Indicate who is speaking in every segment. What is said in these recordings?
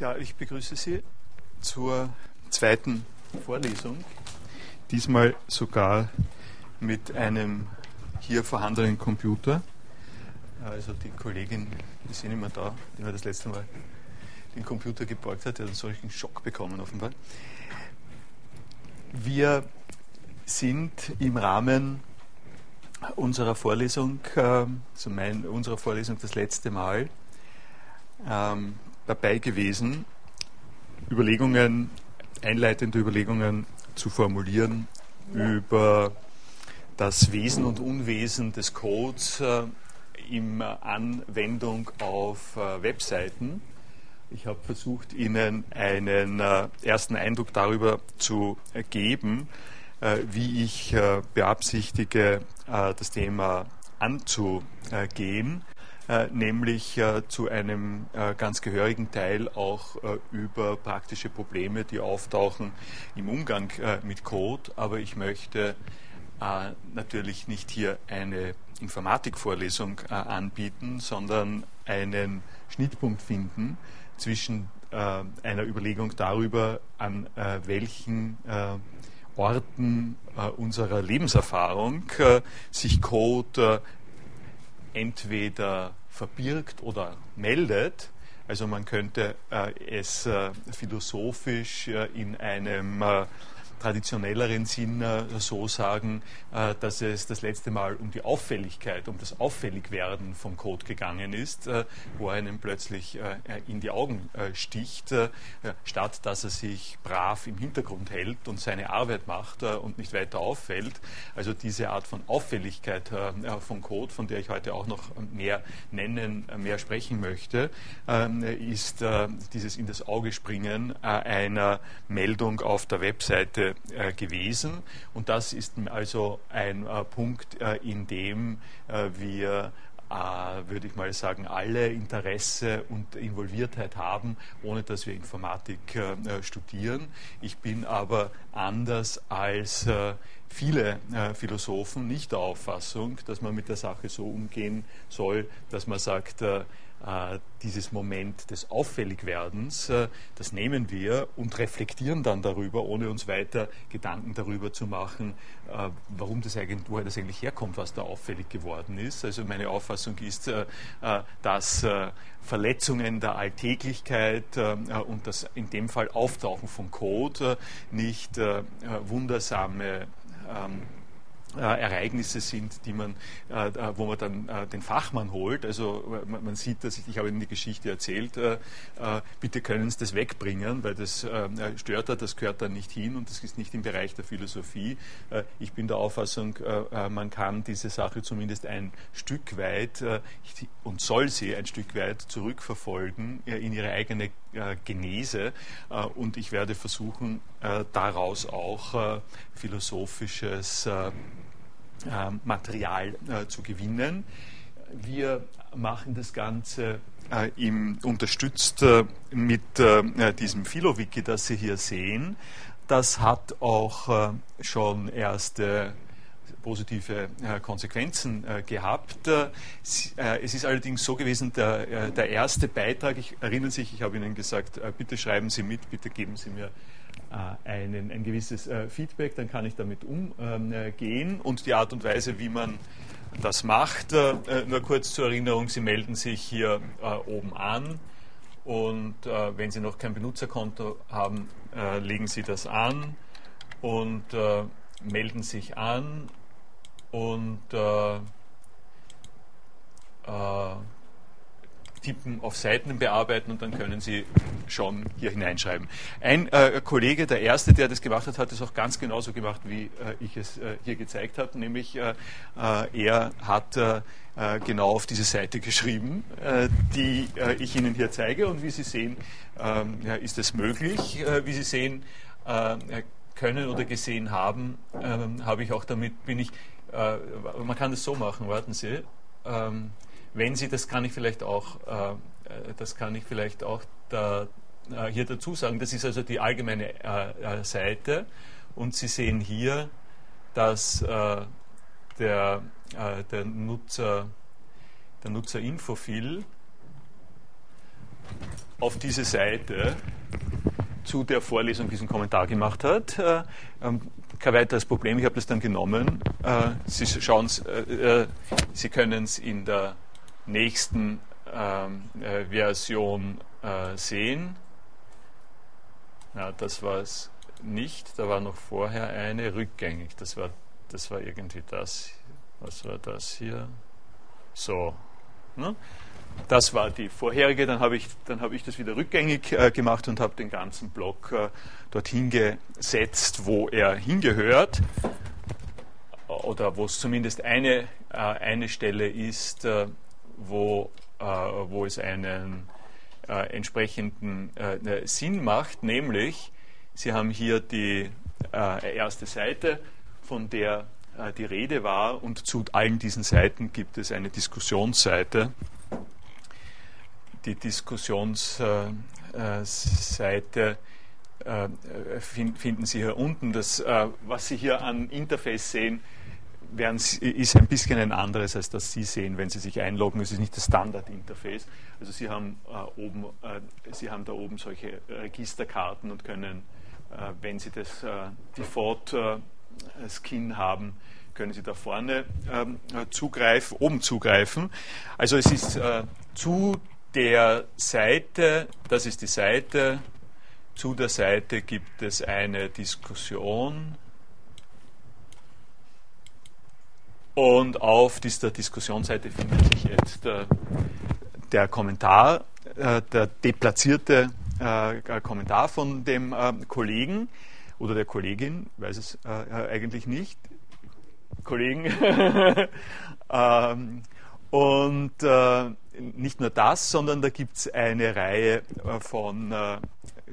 Speaker 1: Ja, ich begrüße Sie zur zweiten Vorlesung. Diesmal sogar mit einem hier vorhandenen Computer. Also die Kollegin, die sind immer da, die mir das letzte Mal den Computer geborgt hat, der hat einen solchen Schock bekommen offenbar. Wir sind im Rahmen unserer Vorlesung, also mein, unserer Vorlesung das letzte Mal, ähm, dabei gewesen, Überlegungen, einleitende Überlegungen zu formulieren über das Wesen und Unwesen des Codes äh, in Anwendung auf äh, Webseiten. Ich habe versucht, Ihnen einen äh, ersten Eindruck darüber zu geben, äh, wie ich äh, beabsichtige, äh, das Thema anzugehen. Äh, nämlich äh, zu einem äh, ganz gehörigen Teil auch über praktische Probleme, die auftauchen im Umgang mit Code. Aber ich möchte natürlich nicht hier eine Informatikvorlesung anbieten, sondern einen Schnittpunkt finden zwischen einer Überlegung darüber, an welchen Orten unserer Lebenserfahrung sich Code entweder verbirgt oder meldet. Also man könnte äh, es äh, philosophisch äh, in einem traditionelleren Sinn äh, so sagen, äh, dass es das letzte Mal um die Auffälligkeit, um das Auffälligwerden vom Code gegangen ist, äh, wo er einem plötzlich in die Augen sticht, statt dass er sich brav im Hintergrund hält und seine Arbeit macht und nicht weiter auffällt. Also diese Art von Auffälligkeit vom Code, von der ich heute auch noch mehr nennen, mehr sprechen möchte, ähm, ist dieses in das Auge springen einer Meldung auf der Webseite äh, gewesen. Und das ist also ein äh, Punkt, äh, in dem äh, wir äh, würde ich mal sagen, alle Interesse und Involviertheit haben, ohne dass wir Informatik äh, studieren. Ich bin aber anders als viele Philosophen nicht der Auffassung, dass man mit der Sache so umgehen soll, dass man sagt, äh, dieses Moment des Auffälligwerdens, äh, das nehmen wir und reflektieren dann darüber, ohne uns weiter Gedanken darüber zu machen, äh, warum das eigentlich, woher das eigentlich herkommt, was da auffällig geworden ist. Also meine Auffassung ist, dass Verletzungen der Alltäglichkeit und das in dem Fall Auftauchen von Code nicht wundersame ähm, äh, Ereignisse sind, die man, äh, äh, wo man dann äh, den Fachmann holt. Also man, man, sieht dass ich, ich habe Ihnen die Geschichte erzählt, äh, äh, bitte können Sie das wegbringen, weil das stört er, das gehört dann nicht hin und das ist nicht im Bereich der Philosophie. ich bin der Auffassung, man kann diese Sache zumindest ein Stück weit und soll sie ein Stück weit zurückverfolgen in ihre eigene Genese und ich werde versuchen, daraus auch philosophisches Material äh, zu gewinnen. Wir machen das Ganze äh, im, unterstützt äh, mit diesem Philo-Wiki, das Sie hier sehen. Das hat auch schon erste positive Konsequenzen gehabt. es ist allerdings so gewesen, der, der erste Beitrag, ich erinnere sich, ich habe Ihnen gesagt, bitte schreiben Sie mit, bitte geben Sie mir äh, einen, ein gewisses äh, Feedback, dann kann ich damit umgehen. Und die Art und Weise, wie man das macht, äh, nur kurz zur Erinnerung, Sie melden sich hier oben an und wenn Sie noch kein Benutzerkonto haben, legen Sie das an und melden sich an und tippen, auf Seiten bearbeiten und dann können Sie schon hier hineinschreiben. Ein äh, Kollege, der erste, der das gemacht hat, hat es auch ganz genauso gemacht, wie äh, ich es äh, hier gezeigt habe, nämlich äh, äh, er hat äh, genau auf diese Seite geschrieben, die ich Ihnen hier zeige und wie Sie sehen, ähm, ja, ist es möglich. wie Sie sehen, können oder gesehen haben, ähm, habe ich auch damit, bin ich, man kann das so machen, warten Sie. Ähm, wenn Sie, das kann ich vielleicht auch, äh, das kann ich vielleicht auch da, äh, hier dazu sagen, das ist also die allgemeine äh, äh Seite und Sie sehen hier, dass äh, der, äh, der Nutzer, der Nutzerinfofil auf diese Seite zu der Vorlesung diesen Kommentar gemacht hat. Äh, kein weiteres Problem, ich habe das dann genommen. Äh, Sie, äh, Sie können es in der nächsten ähm, Version sehen. Ja, das war es nicht. Da war noch vorher eine rückgängig. Das war, das war irgendwie das. Was war das hier? So. Ne? Das war die vorherige, dann habe ich, hab ich das wieder rückgängig äh, gemacht und habe den ganzen Block äh, dorthin gesetzt, wo er hingehört. Oder wo es zumindest eine, äh, eine Stelle ist, äh, wo, äh, wo es einen äh, entsprechenden Sinn macht, nämlich Sie haben hier die erste Seite, von der die Rede war. Und zu allen diesen Seiten gibt es eine Diskussionsseite die Diskussionsseite äh, finden Sie hier unten. Das, äh, was Sie hier an Interface sehen, ist ein bisschen ein anderes, als das Sie sehen, wenn Sie sich einloggen. Es ist nicht das Standard-Interface. Also Sie haben, äh, oben, Sie haben da oben solche Registerkarten und können, wenn Sie das Default-Skin haben, können Sie da vorne ähm, zugreifen, oben zugreifen. Also es ist zu der Seite, das ist die Seite, zu der Seite gibt es eine Diskussion und auf dieser Diskussionsseite findet sich jetzt äh, der Kommentar, äh, der deplatzierte äh, Kommentar von dem äh, Kollegen oder der Kollegin, weiß es eigentlich nicht, Kollegen. ähm, und nicht nur das, sondern da gibt es eine Reihe äh, von äh,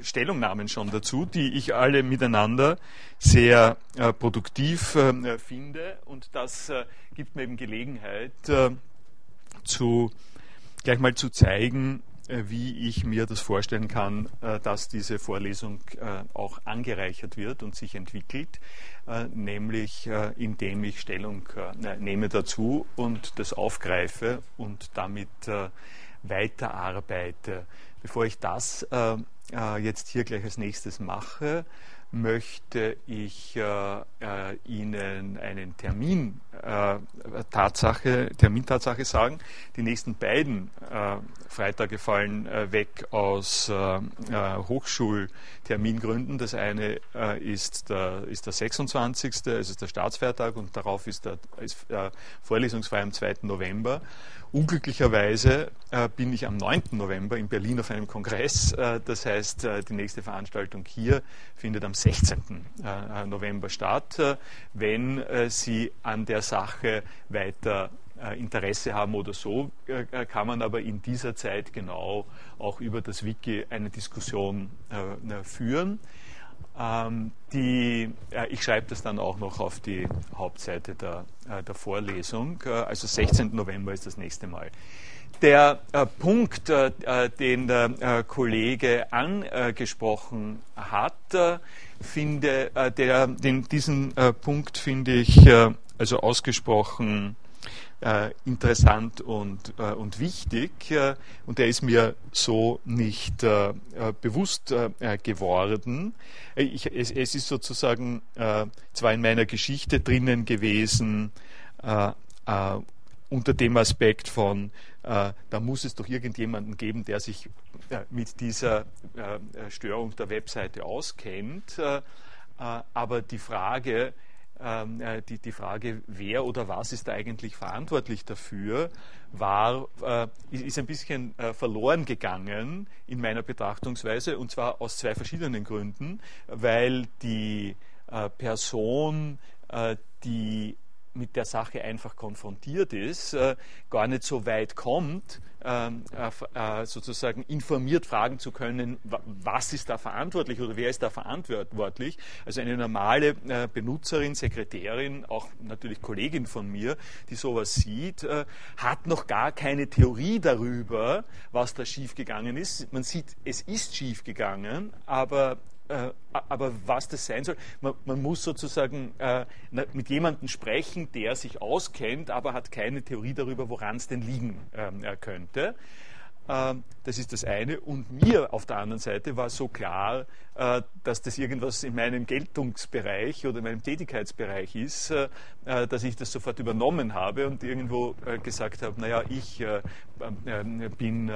Speaker 1: Stellungnahmen schon dazu, die ich alle miteinander sehr äh, produktiv finde. Und das gibt mir eben Gelegenheit, zu, gleich mal zu zeigen, wie ich mir das vorstellen kann, äh, dass diese Vorlesung äh, auch angereichert wird und sich entwickelt, nämlich indem ich Stellung nehme dazu und das aufgreife und damit weiterarbeite. Bevor ich das jetzt hier gleich als nächstes mache, möchte ich äh, äh, Ihnen einen Termin, äh, Tatsache, Termintatsache sagen. Die nächsten beiden äh, Freitage fallen äh, weg aus äh, Hochschultermingründen. Das eine ist, der, ist der 26., es ist der Staatsfeiertag und darauf ist der ist, vorlesungsfrei am 2. November. Unglücklicherweise äh, bin ich am 9. November in Berlin auf einem Kongress. Äh, das heißt, äh, die nächste Veranstaltung hier findet am 16. Äh, November statt. Äh, wenn äh, Sie an der Sache weiter Interesse haben oder so, kann man aber in dieser Zeit genau auch über das Wiki eine Diskussion führen. Ähm, die, äh, ich schreibe das dann auch noch auf die Hauptseite der, äh, der Vorlesung. Äh, also 16. November ist das nächste Mal. Der äh, Punkt, äh, äh, den der Kollege angesprochen hat, finde, der, den, diesen Punkt finde ich also ausgesprochen äh, interessant und, äh, und wichtig äh, und der ist mir so nicht äh, äh, bewusst äh, geworden. Ich, es, es, ist sozusagen zwar in meiner Geschichte drinnen gewesen, unter dem Aspekt von, da muss es doch irgendjemanden geben, der sich mit dieser Störung der Webseite auskennt. aber die Frage, äh, die, die Frage, wer oder was ist da eigentlich verantwortlich dafür, war, äh, ist ein bisschen äh, verloren gegangen in meiner Betrachtungsweise und zwar aus zwei verschiedenen Gründen, weil die Person, die mit der Sache einfach konfrontiert ist, gar nicht so weit kommt, ähm, äh, äh, sozusagen informiert fragen zu können, was ist da verantwortlich oder wer ist da verantwortlich. Also eine normale äh, Benutzerin, Sekretärin, auch natürlich Kollegin von mir, die sowas sieht, hat noch gar keine Theorie darüber, was da schiefgegangen ist. Man sieht, es ist schiefgegangen, aber äh, aber was das sein soll, man, man muss sozusagen äh, mit jemandem sprechen, der sich auskennt, aber hat keine Theorie darüber, woran es denn liegen ähm, könnte. Ähm, das ist das eine. Und mir auf der anderen Seite war so klar, äh, dass das irgendwas in meinem Geltungsbereich oder in meinem Tätigkeitsbereich ist, äh, äh, dass ich das sofort übernommen habe und irgendwo gesagt habe, naja, ich bin,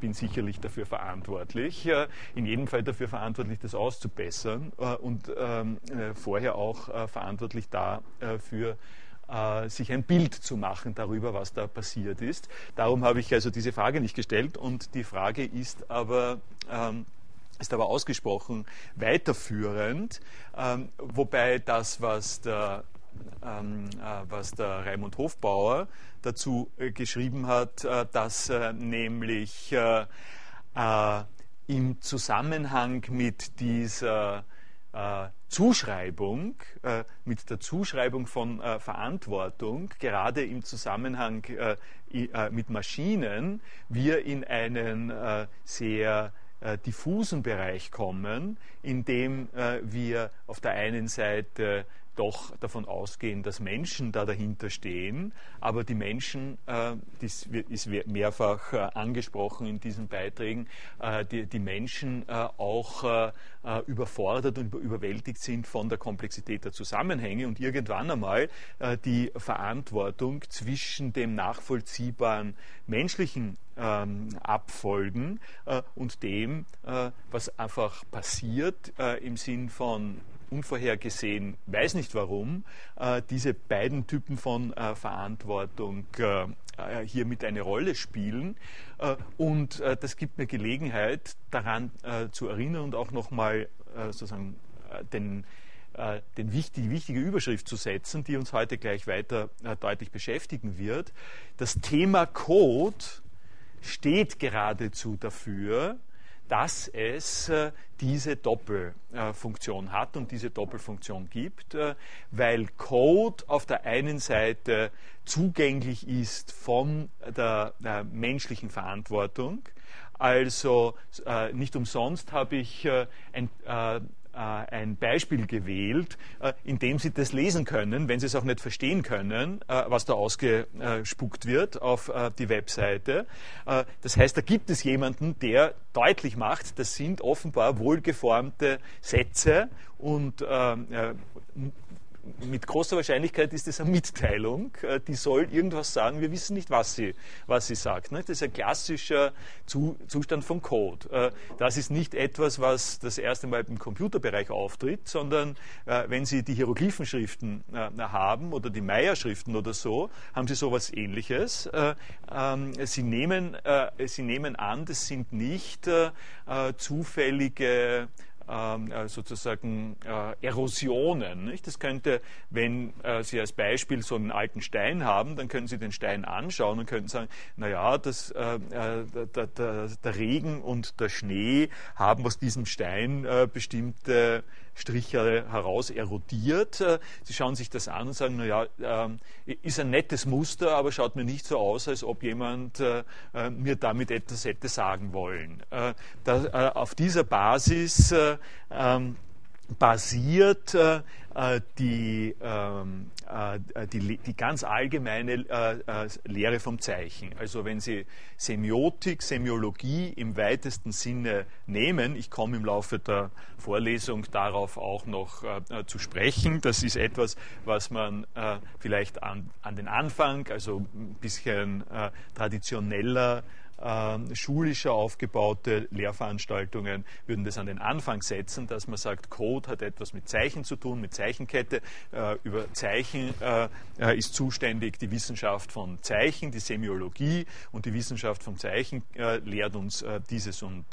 Speaker 1: bin sicherlich dafür verantwortlich, in jedem Fall dafür verantwortlich, das auszubessern und ähm, vorher auch verantwortlich dafür, äh, sich ein Bild zu machen darüber, was da passiert ist. Darum habe ich also diese Frage nicht gestellt und die Frage ist aber, ähm, ist aber ausgesprochen weiterführend, ähm, wobei das, was der, ähm, äh, was der Raimund Hofbauer dazu äh, geschrieben hat, äh, dass äh, nämlich äh, im Zusammenhang mit dieser äh, Zuschreibung, äh, mit der Zuschreibung von äh, Verantwortung, gerade im Zusammenhang äh, äh, mit Maschinen, wir in einen äh, sehr diffusen Bereich kommen, in dem wir auf der einen Seite doch davon ausgehen, dass Menschen da dahinter stehen. Aber die Menschen, äh, das ist mehrfach äh, angesprochen in diesen Beiträgen, äh, die, die, Menschen äh, auch äh, äh, überfordert und überwältigt sind von der Komplexität der Zusammenhänge und irgendwann einmal die Verantwortung zwischen dem nachvollziehbaren menschlichen ähm, abfolgen äh, und dem, äh, was einfach passiert äh, im Sinn von unvorhergesehen, weiß nicht warum, äh, diese beiden Typen von äh, Verantwortung äh, hier mit eine Rolle spielen. und das gibt mir Gelegenheit, daran zu erinnern und auch nochmal sozusagen den den wichtig, die wichtige Überschrift zu setzen, die uns heute gleich weiter deutlich beschäftigen wird. Das Thema Code steht geradezu dafür, dass es äh, diese Doppelfunktion hat und diese Doppelfunktion gibt, äh, weil Code auf der einen Seite zugänglich ist von der, menschlichen Verantwortung. Also äh, nicht umsonst habe ich ein ein Beispiel gewählt, äh, in dem Sie das lesen können, wenn Sie es auch nicht verstehen können, äh, was da ausgespuckt wird auf die Webseite. Das heißt, da gibt es jemanden, der deutlich macht, das sind offenbar wohlgeformte Sätze und mit großer Wahrscheinlichkeit ist es eine Mitteilung, äh, die soll irgendwas sagen, wir wissen nicht, was sie, was sie sagt. Das ist ein klassischer Zustand von Code. Äh, das ist nicht etwas, was das erste Mal im Computerbereich auftritt, sondern äh, wenn Sie die Hieroglyphenschriften haben oder die Meyer-Schriften oder so, haben Sie sowas ähnliches. Ähm, sie nehmen, sie nehmen an, das sind nicht zufällige sozusagen äh, Erosionen. Nicht? Das könnte, wenn äh, Sie als Beispiel so einen alten Stein haben, dann können Sie den Stein anschauen und können sagen, naja, das, äh, der, der, der, Regen und der Schnee haben aus diesem Stein äh, bestimmte Striche heraus erodiert. Äh, Sie schauen sich das an und sagen, naja, ähm, ist ein nettes Muster, aber schaut mir nicht so aus, als ob jemand äh, äh, mir damit etwas hätte sagen wollen. auf dieser Basis ähm, basiert äh, die, ähm, äh, die, die, ganz allgemeine äh, Lehre vom Zeichen. Also wenn Sie Semiotik, Semiologie im weitesten Sinne nehmen, ich komme im Laufe der Vorlesung darauf auch noch zu sprechen, das ist etwas, was man vielleicht an, an den Anfang, also ein bisschen traditioneller äh, schulischer aufgebaute Lehrveranstaltungen würden das an den Anfang setzen, dass man sagt, Code hat etwas mit Zeichen zu tun, mit Zeichenkette. Äh, über Zeichen äh, äh ist zuständig die Wissenschaft von Zeichen, die Semiologie und die Wissenschaft von Zeichen äh, lehrt uns äh, dieses und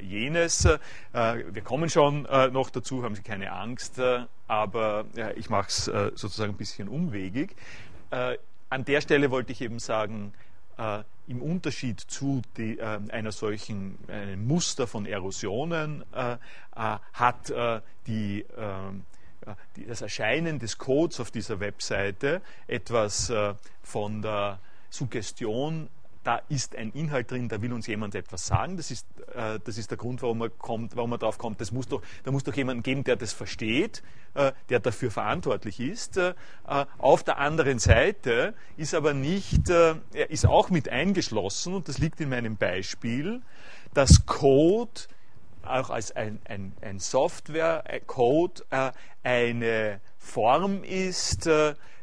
Speaker 1: jenes. wir kommen schon noch dazu, haben Sie keine Angst, aber ich mache es sozusagen ein bisschen umwegig. an der Stelle wollte ich eben sagen, im Unterschied zu die, äh, einer solchen einem Muster von Erosionen äh, äh hat äh, die, äh, die, das Erscheinen des Codes auf dieser Webseite etwas von der Suggestion da ist ein Inhalt drin, da will uns jemand etwas sagen. Das ist, äh, das ist der Grund, warum man, kommt, warum man darauf kommt. Das muss doch, da muss doch jemanden geben, der das versteht, äh, der dafür verantwortlich ist. Äh, auf der anderen Seite ist aber nicht, äh, ist auch mit eingeschlossen, und das liegt in meinem Beispiel, dass Code auch als ein, ein, ein Software-Code äh, eine Form ist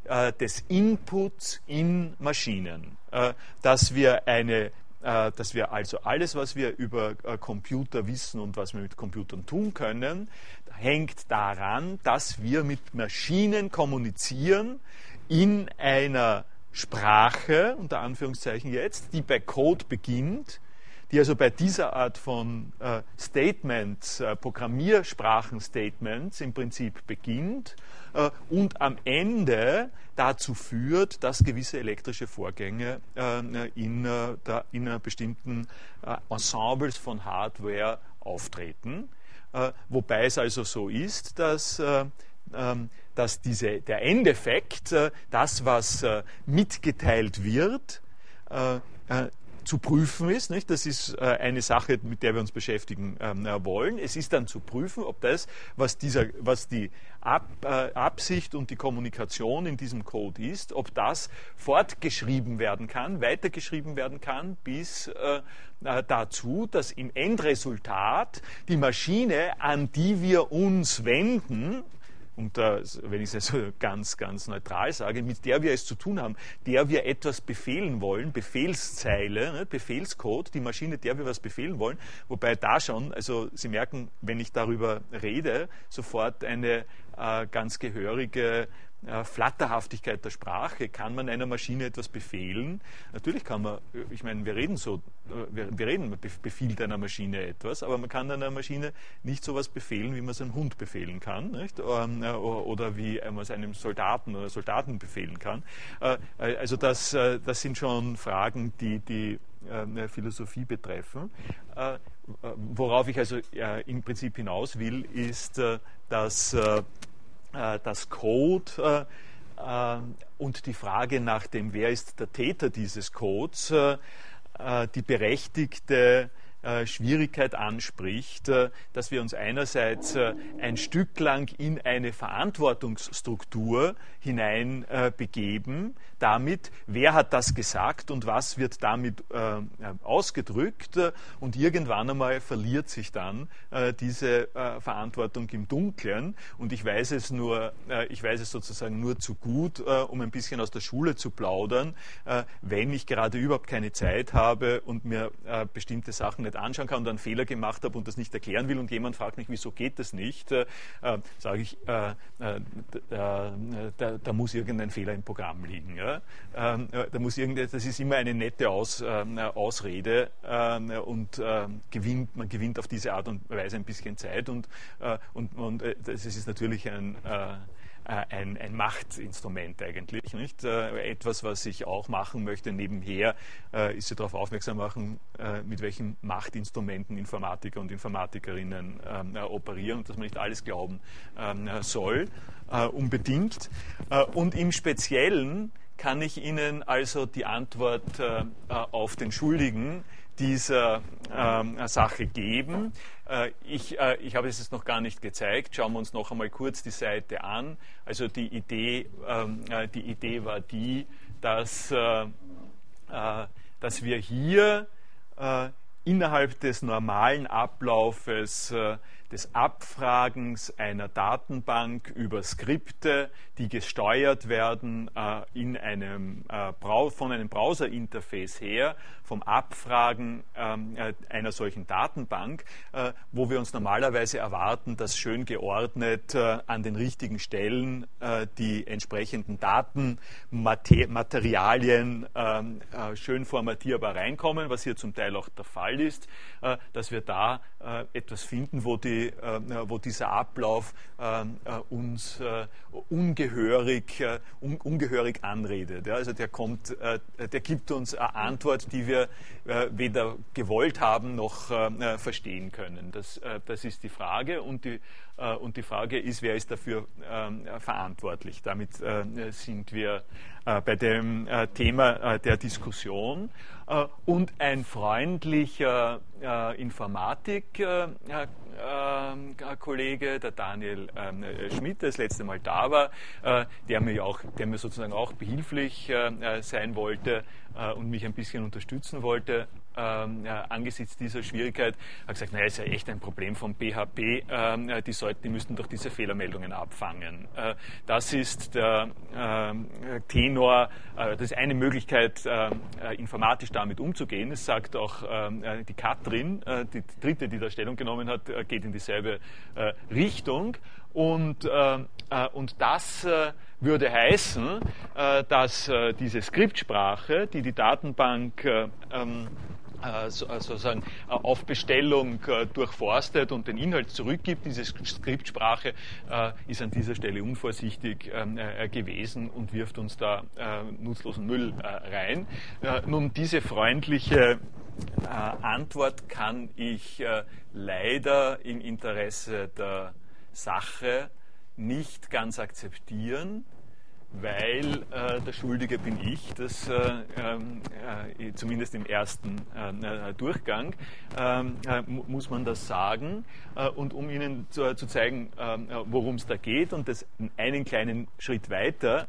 Speaker 1: äh, des Inputs in Maschinen. Äh, dass wir eine äh, dass wir also alles, was wir über äh, Computer wissen und was wir mit Computern tun können, hängt daran, dass wir mit Maschinen kommunizieren in einer Sprache, unter Anführungszeichen jetzt, die bei Code beginnt die also bei dieser Art von äh, Statements, Programmiersprachen-Statements im Prinzip beginnt äh, und am Ende dazu führt, dass gewisse elektrische Vorgänge äh, in, äh, der, in bestimmten äh, Ensembles von Hardware auftreten. wobei es also so ist, dass ähm, dass diese, der Endeffekt, das, was mitgeteilt wird, zu prüfen ist. Nicht? Das ist äh, eine Sache, mit der wir uns beschäftigen ähm, äh, wollen. Es ist dann zu prüfen, ob das, was, dieser, was die Ab, äh, Absicht und die Kommunikation in diesem Code ist, ob das fortgeschrieben werden kann, weitergeschrieben werden kann, bis dazu, dass im Endresultat die Maschine, an die wir uns wenden, und äh, wenn ich es so ganz, ganz neutral sage, mit der wir es zu tun haben, der wir etwas befehlen wollen, Befehlszeile, ne, Befehlscode, die Maschine, der wir was befehlen wollen, wobei da schon, also Sie merken, wenn ich darüber rede, sofort eine äh, ganz gehörige äh, Flatterhaftigkeit der Sprache. Kann man einer Maschine etwas befehlen? Natürlich kann man, äh, ich meine, wir reden so, äh, wir, wir reden, man befiehlt einer Maschine etwas, aber man kann einer Maschine nicht so etwas befehlen, wie man es einem Hund befehlen kann, nicht? Ähm, oder wie man es einem Soldaten oder Soldaten befehlen kann. Also das, das sind schon Fragen, die die Philosophie betreffen. Worauf ich also im Prinzip hinaus will, ist, dass äh, das Code äh, äh, und die Frage nach dem, wer ist der Täter dieses Codes, die berechtigte Schwierigkeit anspricht, dass wir uns einerseits ein Stück lang in eine Verantwortungsstruktur hineinbegeben, damit, wer hat das gesagt und was wird damit äh, ausgedrückt. Und irgendwann einmal verliert sich dann äh, diese äh, Verantwortung im Dunkeln. Und ich weiß es nur, äh, ich weiß es sozusagen nur zu gut, äh, um ein bisschen aus der Schule zu plaudern, äh, wenn ich gerade überhaupt keine Zeit habe und mir bestimmte Sachen nicht anschauen kann und einen Fehler gemacht habe und das nicht erklären will und jemand fragt mich, wieso geht das nicht, sage ich, da, da, muss irgendein Fehler im Programm liegen. Ja? Ähm, da muss das ist immer eine nette Aus, äh, Ausrede äh, und äh, gewinnt, man gewinnt auf diese Art und Weise ein bisschen Zeit und, äh, und, und äh, das ist natürlich ein äh, ein, ein, Machtinstrument eigentlich. Nicht? etwas, was ich auch machen möchte nebenher, ist sie darauf aufmerksam machen, mit welchen Machtinstrumenten Informatiker und Informatikerinnen operieren und dass man nicht alles glauben ähm, soll, unbedingt. und im Speziellen kann ich Ihnen also die Antwort äh, auf den Schuldigen dieser äh, Sache geben. Äh, ich, äh, ich habe es jetzt noch gar nicht gezeigt. Schauen wir uns noch einmal kurz die Seite an. Also die Idee, ähm, äh, die Idee war die, dass, äh, dass wir hier innerhalb des normalen Ablaufes des Abfragens einer Datenbank über Skripte, die gesteuert werden äh, in einem, äh, von einem Browser-Interface her, vom Abfragen ähm, äh, einer solchen Datenbank, äh, wo wir uns normalerweise erwarten, dass schön geordnet äh, an den richtigen Stellen äh, die entsprechenden Datenmaterialien ähm, schön formatierbar reinkommen, was hier zum Teil auch der Fall ist, dass wir da etwas finden, wo die äh, wo dieser Ablauf äh, uns ungehörig, un, ungehörig anredet. Ja, also der kommt, der gibt uns eine Antwort, die wir weder gewollt haben noch verstehen können. Das, das ist die Frage und die, und die Frage ist, wer ist dafür ähm, verantwortlich. Damit sind wir bei dem Thema der Diskussion. Äh, und ein freundlicher äh, Informatik-Kollege, äh, der Daniel Schmidt, der das letzte Mal da war, der mir, auch, der mir sozusagen auch behilflich sein wollte und mich ein bisschen unterstützen wollte ähm, angesichts dieser Schwierigkeit, hat gesagt, naja, ist ja echt ein Problem vom PHP, ähm, die, sollten, die müssten doch diese Fehlermeldungen abfangen. Äh, das ist der ähm, Tenor, äh, das ist eine Möglichkeit, äh, informatisch damit umzugehen. Es sagt auch äh, die Katrin, äh, die dritte, die da Stellung genommen hat, äh, geht in dieselbe Richtung. Und, und das würde heißen, dass diese Skriptsprache, die die Datenbank ähm, äh, äh, sozusagen äh, auf Bestellung durchforstet und den Inhalt zurückgibt. Diese Skriptsprache ist an dieser Stelle unvorsichtig ähm, gewesen und wirft uns da nutzlosen Müll rein. Nun, diese freundliche Antwort kann ich leider im Interesse der Sache nicht ganz akzeptieren weil äh, der Schuldige bin ich, das äh, äh, zumindest im ersten äh, Durchgang ähm, äh, muss man das sagen. Äh, und um Ihnen zu, zu zeigen, worum es da geht und das einen kleinen Schritt weiter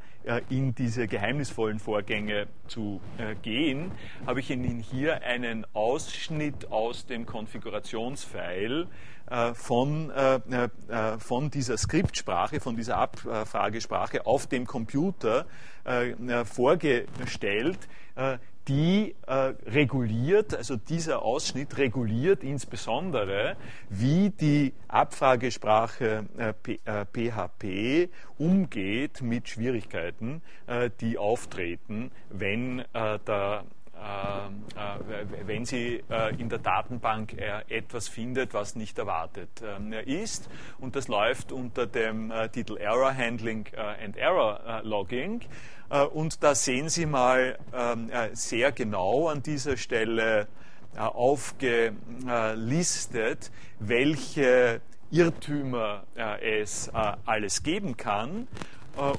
Speaker 1: in diese geheimnisvollen Vorgänge zu gehen, habe ich Ihnen hier einen Ausschnitt aus dem Konfigurationsfile äh, von, äh, äh, von dieser Skriptsprache, von dieser Abfragesprache auf dem Computer vorgestellt, die äh, reguliert, also dieser Ausschnitt reguliert insbesondere, wie die Abfragesprache äh, PHP umgeht mit Schwierigkeiten, äh, die auftreten, wenn der äh, wenn sie äh, in der Datenbank äh, etwas findet, was nicht erwartet ähm, ist. Und das läuft unter dem Titel Error Handling and Error Logging. Und da sehen Sie mal ähm, sehr genau an dieser Stelle aufgelistet, welche Irrtümer es alles geben kann äh,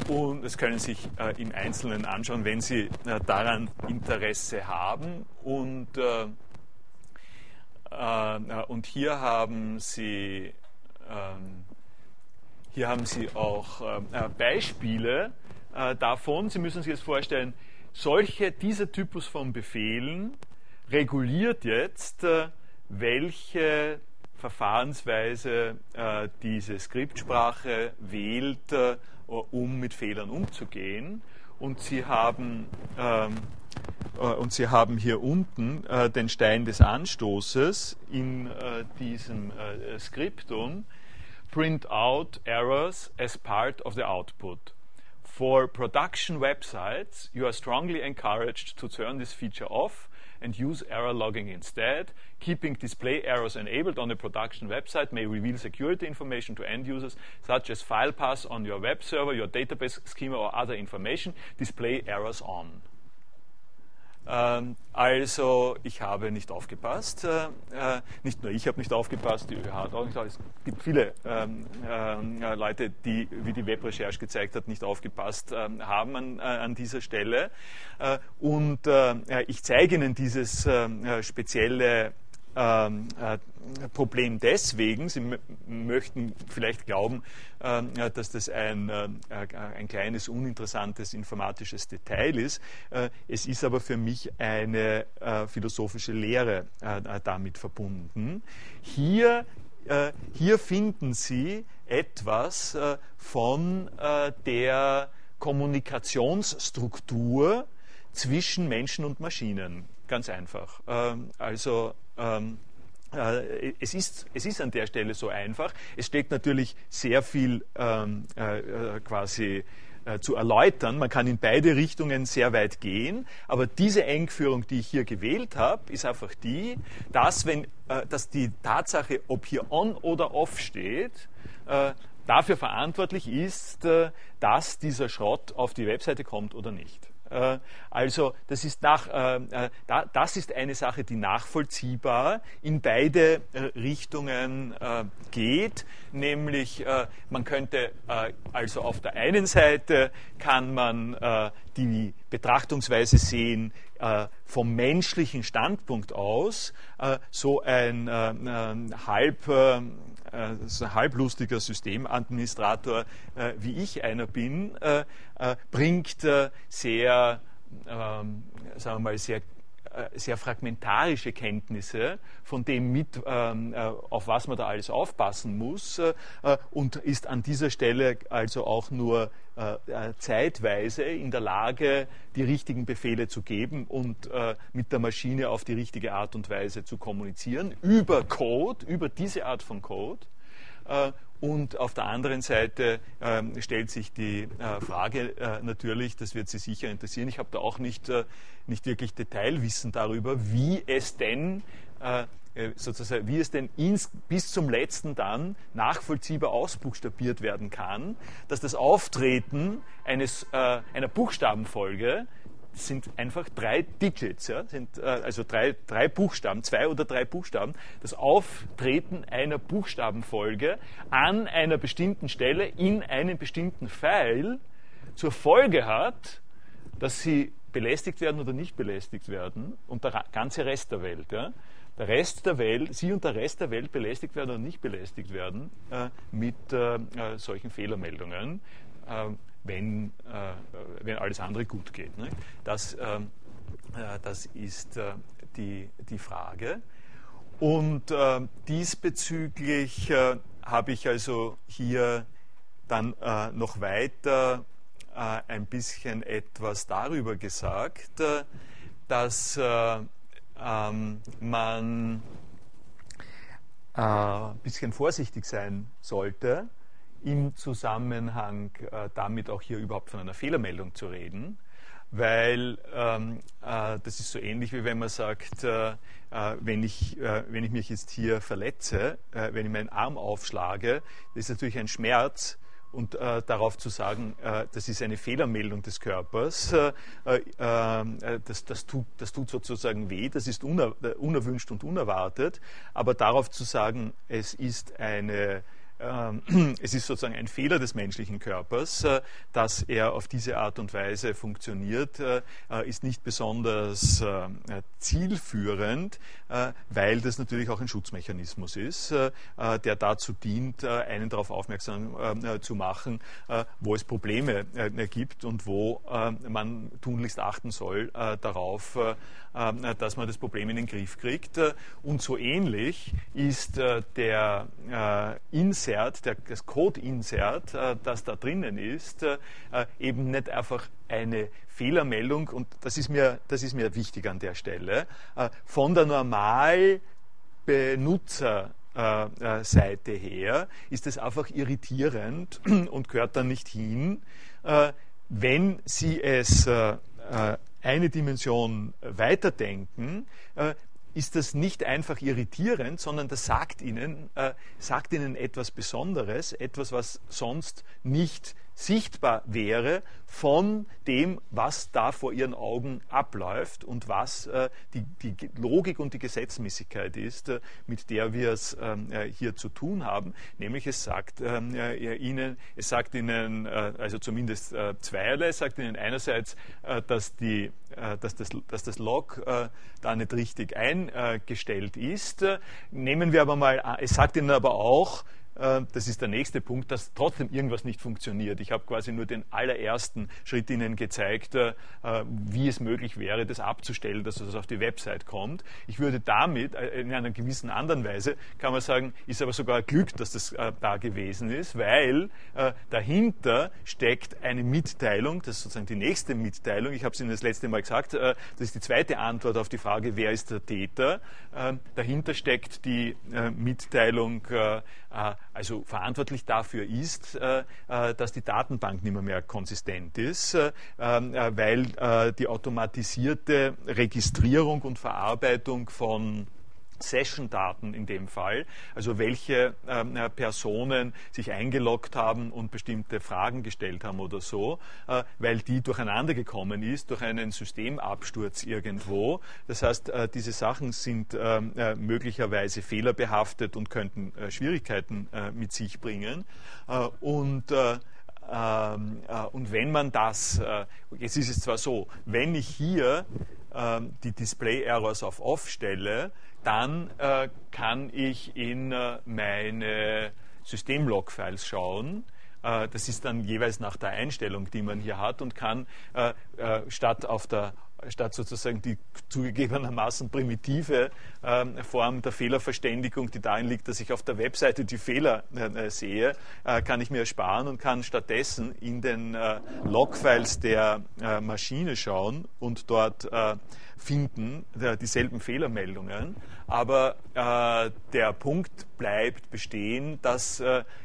Speaker 1: und das können Sie sich äh, im Einzelnen anschauen, wenn Sie äh, daran Interesse haben. Und, und hier haben Sie ähm, hier haben Sie auch Beispiele davon. Sie müssen sich jetzt vorstellen, solche, dieser Typus von Befehlen reguliert jetzt, welche Verfahrensweise diese Skriptsprache wählt, um mit Fehlern umzugehen. Und Sie haben, ähm, äh, und Sie haben hier unten äh, den Stein des Anstoßes in äh, diesem äh, Skriptum. Print out errors as part of the output. For production websites, you are strongly encouraged to turn this feature off and use error logging instead. Keeping display errors enabled on a production website may reveal security information to end users, such as file paths on your web server, your database schema, or other information. Display errors on. Ähm, also, ich habe nicht aufgepasst. Äh, äh, nicht nur ich habe nicht aufgepasst, die ÖH hat auch nicht aufgepasst. Es gibt viele ähm, äh, Leute, die, wie die Webrecherche gezeigt hat, nicht aufgepasst ähm, haben an, an, dieser Stelle. Und ich zeige Ihnen dieses spezielle ähm, äh, Problem deswegen, Sie möchten vielleicht glauben, äh, dass das ein, äh, ein kleines, uninteressantes informatisches Detail ist. Äh, es ist aber für mich eine äh, philosophische Lehre äh, damit verbunden. Hier, hier finden Sie etwas von der Kommunikationsstruktur zwischen Menschen und Maschinen. Ganz einfach. Ähm, also ähm, äh, es, ist, es ist an der Stelle so einfach. Es steckt natürlich sehr viel ähm, äh, äh quasi äh, zu erläutern. Man kann in beide Richtungen sehr weit gehen, aber diese Engführung, die ich hier gewählt habe, ist einfach die, dass, wenn, äh, dass die Tatsache, ob hier on oder off steht, dafür verantwortlich ist, dass dieser Schrott auf die Webseite kommt oder nicht. Äh, also das ist, nach, äh, äh, das ist eine Sache, die nachvollziehbar in beide Richtungen geht, nämlich man könnte also auf der einen Seite kann man die Betrachtungsweise sehen vom menschlichen Standpunkt aus, so ein halb halblustiger Systemadministrator, äh, wie ich einer bin, äh, bringt sehr, ähm, sagen wir mal, sehr sehr fragmentarische Kenntnisse von dem mit, ähm, auf was man da alles aufpassen muss und ist an dieser Stelle also auch nur zeitweise in der Lage, die richtigen Befehle zu geben und mit der Maschine auf die richtige Art und Weise zu kommunizieren über Code, über diese Art von Code. Äh, und auf der anderen Seite ähm, stellt sich die äh, Frage äh, natürlich, das wird Sie sicher interessieren, ich habe da auch nicht, nicht wirklich Detailwissen darüber, wie es denn sozusagen, wie es denn ins, bis zum letzten dann nachvollziehbar ausbuchstabiert werden kann, dass das Auftreten eines, einer Buchstabenfolge sind einfach drei Digits, ja, sind, äh, also drei, drei Buchstaben, zwei oder drei Buchstaben. Das Auftreten einer Buchstabenfolge an einer bestimmten Stelle in einem bestimmten Pfeil zur Folge hat, dass sie belästigt werden oder nicht belästigt werden und der ganze Rest der Welt. Ja. Der Rest der Welt, Sie und der Rest der Welt belästigt werden oder nicht belästigt werden äh, mit äh, äh solchen Fehlermeldungen. Ähm, wenn, äh, wenn alles andere gut geht. Ne? Das, ähm, äh, das ist äh, die, die Frage. Und äh, diesbezüglich äh, habe ich also hier dann äh, noch weiter ein bisschen etwas darüber gesagt, dass ähm, man ein bisschen vorsichtig sein sollte im Zusammenhang äh, damit auch hier überhaupt von einer Fehlermeldung zu reden, weil ähm, äh, das ist so ähnlich wie wenn man sagt, äh, äh wenn, ich, äh, wenn ich mich jetzt hier verletze, äh, wenn ich meinen Arm aufschlage, das ist natürlich ein Schmerz, und äh, darauf zu sagen, äh, das ist eine Fehlermeldung des Körpers, äh, das, das, tut, das, tut, sozusagen weh, das ist uner, unerwünscht und unerwartet, aber darauf zu sagen, es ist eine es ist sozusagen ein Fehler des menschlichen Körpers, äh, dass er auf diese Art und Weise funktioniert, äh, äh, ist nicht besonders zielführend, weil das natürlich auch ein Schutzmechanismus ist, der dazu dient, einen darauf aufmerksam zu machen, wo es Probleme gibt und wo man tunlichst achten soll darauf, dass man das Problem in den Griff kriegt. Und so ähnlich ist der Insert das Code-Insert, äh, das da drinnen ist, äh, eben nicht einfach eine Fehlermeldung, und das ist mir, das ist mir wichtig an der Stelle, äh, von der Normalbenutzerseite her ist es einfach irritierend und gehört dann nicht hin, wenn Sie es eine Dimension weiterdenken, ist das nicht einfach irritierend, sondern das sagt ihnen, äh, sagt ihnen etwas Besonderes, etwas, was sonst nicht sichtbar wäre von dem, was da vor ihren Augen abläuft und was äh, die, die, Logik und die Gesetzmäßigkeit ist, äh, mit der wir es ähm, äh, hier zu tun haben. Nämlich es sagt ähm, äh, ihnen, es sagt ihnen, äh, also zumindest äh, zweierlei, es sagt ihnen einerseits, dass, die, dass, das, dass das Log da nicht richtig eingestellt ist. Nehmen wir aber mal, es sagt ihnen aber auch, das ist der nächste Punkt, dass trotzdem irgendwas nicht funktioniert. Ich habe quasi nur den allerersten Schritt Ihnen gezeigt, äh, wie es möglich wäre, das abzustellen, dass das auf die Website kommt. Ich würde damit äh, in einer gewissen anderen Weise, kann man sagen, ist aber sogar Glück, dass das da gewesen ist, weil dahinter steckt eine Mitteilung, das ist sozusagen die nächste Mitteilung. Ich habe es Ihnen das letzte Mal gesagt, das ist die zweite Antwort auf die Frage, wer ist der Täter. Dahinter steckt die Mitteilung, also verantwortlich dafür ist, äh, äh, dass die Datenbank nicht mehr, mehr konsistent ist, ähm, weil die automatisierte Registrierung und Verarbeitung von Session-Daten in dem Fall, also welche ähm, äh, Personen sich eingeloggt haben und bestimmte Fragen gestellt haben oder so, äh, weil die durcheinander gekommen ist durch einen Systemabsturz irgendwo. Das heißt, äh, diese Sachen sind ähm, äh, möglicherweise fehlerbehaftet und könnten äh, Schwierigkeiten äh, mit sich bringen. und ähm, und wenn man das, jetzt ist es zwar so, wenn ich hier die Display Errors auf Off stelle, dann äh, kann ich in äh, meine Systemlog-Files schauen. Äh, das ist dann jeweils nach der Einstellung, die man hier hat und kann äh, äh, statt auf der statt sozusagen die zugegebenermaßen primitive ähm, Form der Fehlerverständigung, die darin liegt, dass ich auf der Webseite die Fehler äh, sehe, äh, kann ich mir ersparen und kann stattdessen in den äh, Logfiles der äh, Maschine schauen und dort äh, finden dieselben Fehlermeldungen. Aber äh, der Punkt bleibt bestehen, dass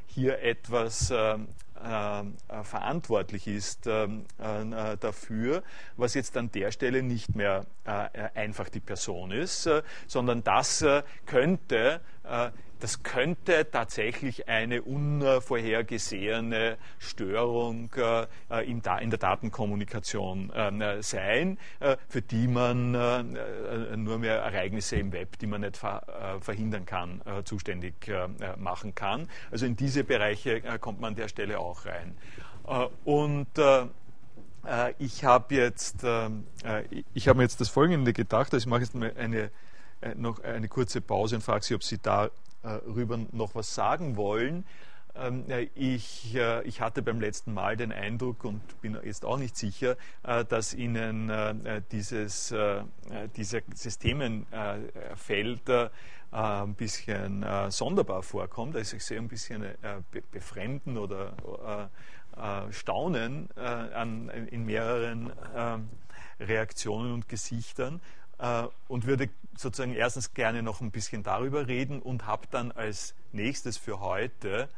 Speaker 1: hier etwas äh, äh, verantwortlich ist ähm, äh, dafür, was jetzt an der Stelle nicht mehr einfach die Person ist, sondern das könnte das könnte tatsächlich eine unvorhergesehene Störung äh, in, der Datenkommunikation äh, sein, äh, für die man nur mehr Ereignisse im Web, die man nicht verhindern kann, zuständig machen kann. Also in diese Bereiche kommt man an der Stelle auch rein. und ich habe jetzt, ähm, ich mir jetzt das Folgende gedacht, also ich mache jetzt eine, noch eine kurze Pause und frage Sie, ob Sie da darüber noch was sagen wollen. Ähm, ich, äh, ich, hatte beim letzten Mal den Eindruck und bin jetzt auch nicht sicher, äh, dass Ihnen äh, dieses, dieser Systemenfeld ein bisschen sonderbar vorkommt. Also ich sehe ein bisschen Befremden oder Staunen in mehreren Reaktionen und Gesichtern. Äh, und würde sozusagen erstens gerne noch ein bisschen darüber reden und habe dann als nächstes für heute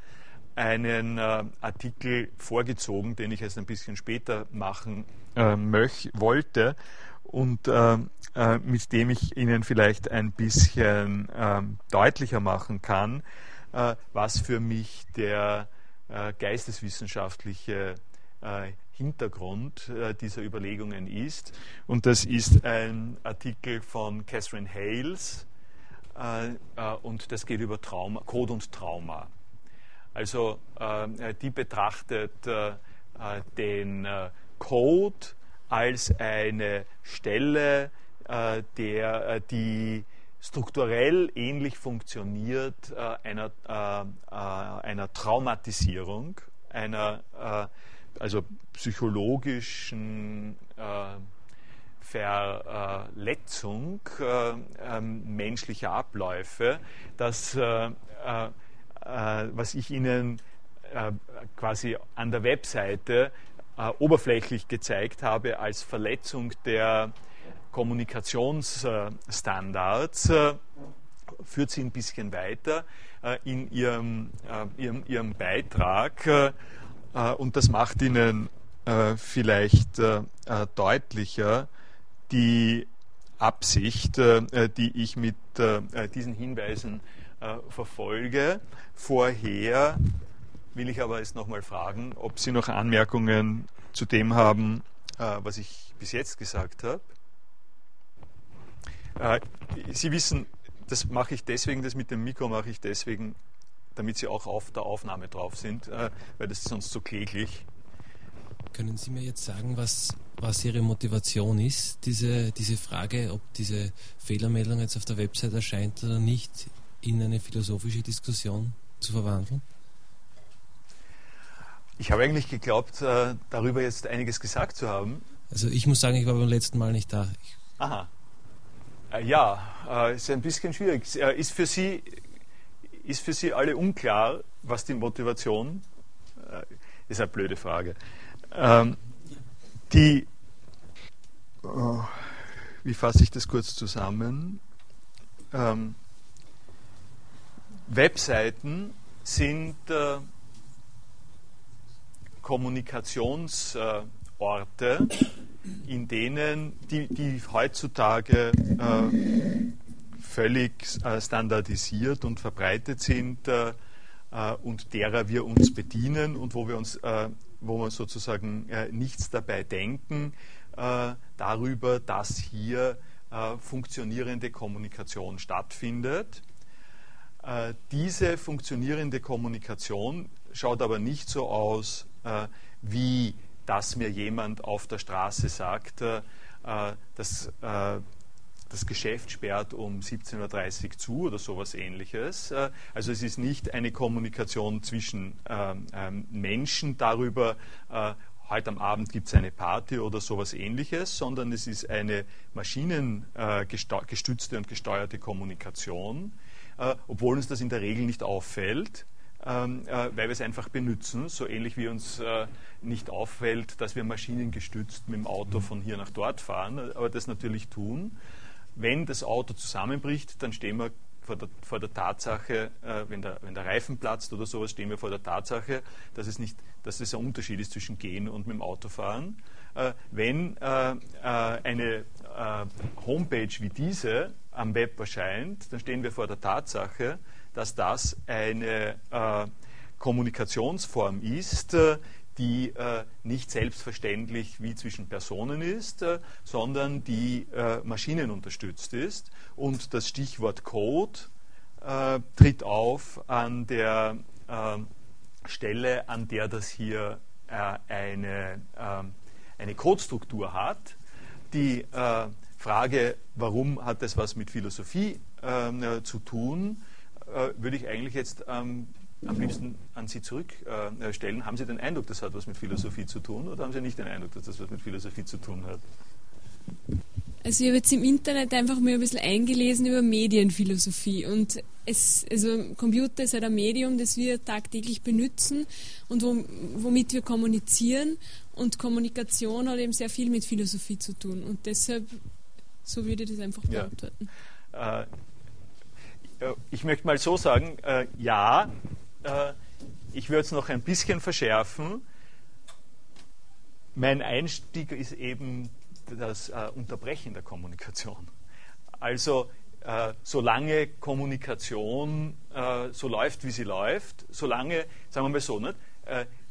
Speaker 1: einen äh, Artikel vorgezogen, den ich jetzt ein bisschen später machen äh, möch, wollte und äh, äh mit dem ich Ihnen vielleicht ein bisschen ähm, deutlicher machen kann, äh, was für mich der geisteswissenschaftliche Hintergrund äh, dieser Überlegungen ist. Und das ist ein Artikel von Catherine Hales äh, äh, und das geht über Trauma, Code und Trauma. Also die betrachtet den Code als eine Stelle, der, die strukturell ähnlich funktioniert einer, einer Traumatisierung, einer also psychologischen äh, Verletzung äh, ähm, menschlicher Abläufe, das, äh, was ich Ihnen quasi an der Webseite oberflächlich gezeigt habe als Verletzung der Kommunikationsstandards, führt sie ein bisschen weiter in ihrem, ihrem, ihrem Beitrag und das macht Ihnen äh, vielleicht äh, deutlicher die Absicht, die ich mit diesen Hinweisen verfolge. Vorher will ich aber jetzt nochmal fragen, ob Sie noch Anmerkungen zu dem haben, was ich bis jetzt gesagt habe. Sie wissen, das mache ich deswegen, das mit dem Mikro mache ich deswegen, damit Sie auch auf der Aufnahme drauf sind, äh, weil das ist sonst so kläglich.
Speaker 2: Können Sie mir jetzt sagen, was, was Ihre Motivation ist, diese, diese Frage, ob diese Fehlermeldung jetzt auf der Website erscheint oder nicht, in eine philosophische Diskussion zu verwandeln?
Speaker 1: Ich habe eigentlich geglaubt, äh, darüber jetzt einiges gesagt zu haben.
Speaker 2: Also ich muss sagen, ich war beim letzten Mal nicht da.
Speaker 1: Aha. Äh, ja, ist ein bisschen schwierig. Ist für Sie ist für Sie alle unklar, was die Motivation äh, ist? Eine blöde Frage. Ähm, die, oh, wie fasse ich das kurz zusammen? Ähm, Webseiten sind äh, Kommunikationsorte, in denen, die, die heutzutage äh, völlig äh, standardisiert und verbreitet sind äh, äh, und derer wir uns bedienen und wo wir uns, wo wir sozusagen nichts dabei denken darüber, dass hier funktionierende Kommunikation stattfindet. diese funktionierende Kommunikation schaut aber nicht so aus, wie dass mir jemand auf der Straße sagt, dass das Geschäft sperrt um 17.30 Uhr zu oder sowas ähnliches. Äh, also es ist nicht eine Kommunikation zwischen ähm, ähm, Menschen darüber, äh, heute am Abend gibt es eine Party oder sowas ähnliches, sondern es ist eine maschinengestützte und gesteuerte Kommunikation, äh, obwohl uns das in der Regel nicht auffällt. Ähm, weil wir es einfach benutzen, so ähnlich wie uns nicht auffällt, dass wir maschinengestützt mit dem Auto von hier nach dort fahren, aber das natürlich tun wenn das Auto zusammenbricht, dann stehen wir vor der, vor der Tatsache, äh, wenn, der, wenn der Reifen platzt oder sowas, stehen wir vor der Tatsache, dass es, nicht, dass es ein Unterschied ist zwischen Gehen und mit dem Autofahren. Äh, wenn äh, äh eine äh, Homepage wie diese am Web erscheint, dann stehen wir vor der Tatsache, dass das eine äh, Kommunikationsform ist, die äh, nicht selbstverständlich wie zwischen Personen ist, äh, sondern die äh, maschinenunterstützt ist. Und das Stichwort Code äh, tritt auf an der äh, Stelle, an der das hier äh, eine, eine Codestruktur hat. Die Frage, warum hat das was mit Philosophie zu tun, würde ich eigentlich jetzt ähm, am liebsten an Sie zurückstellen. haben Sie den Eindruck, das hat was mit Philosophie zu tun oder haben Sie nicht den Eindruck, dass das was mit Philosophie zu tun hat?
Speaker 3: Also ich habe jetzt im Internet einfach mal ein bisschen eingelesen über Medienphilosophie und es, also Computer ist halt ein Medium, das wir tagtäglich benutzen und womit wir kommunizieren und Kommunikation hat eben sehr viel mit Philosophie zu tun und deshalb, so würde ich das einfach beantworten. Ja. Äh,
Speaker 1: ich möchte mal so sagen, äh, ja, äh, ich würde es noch ein bisschen verschärfen. Mein Einstieg ist eben das äh, Unterbrechen der Kommunikation. Also äh, solange Kommunikation äh, so läuft, wie sie läuft, solange, sagen wir mal so, nicht?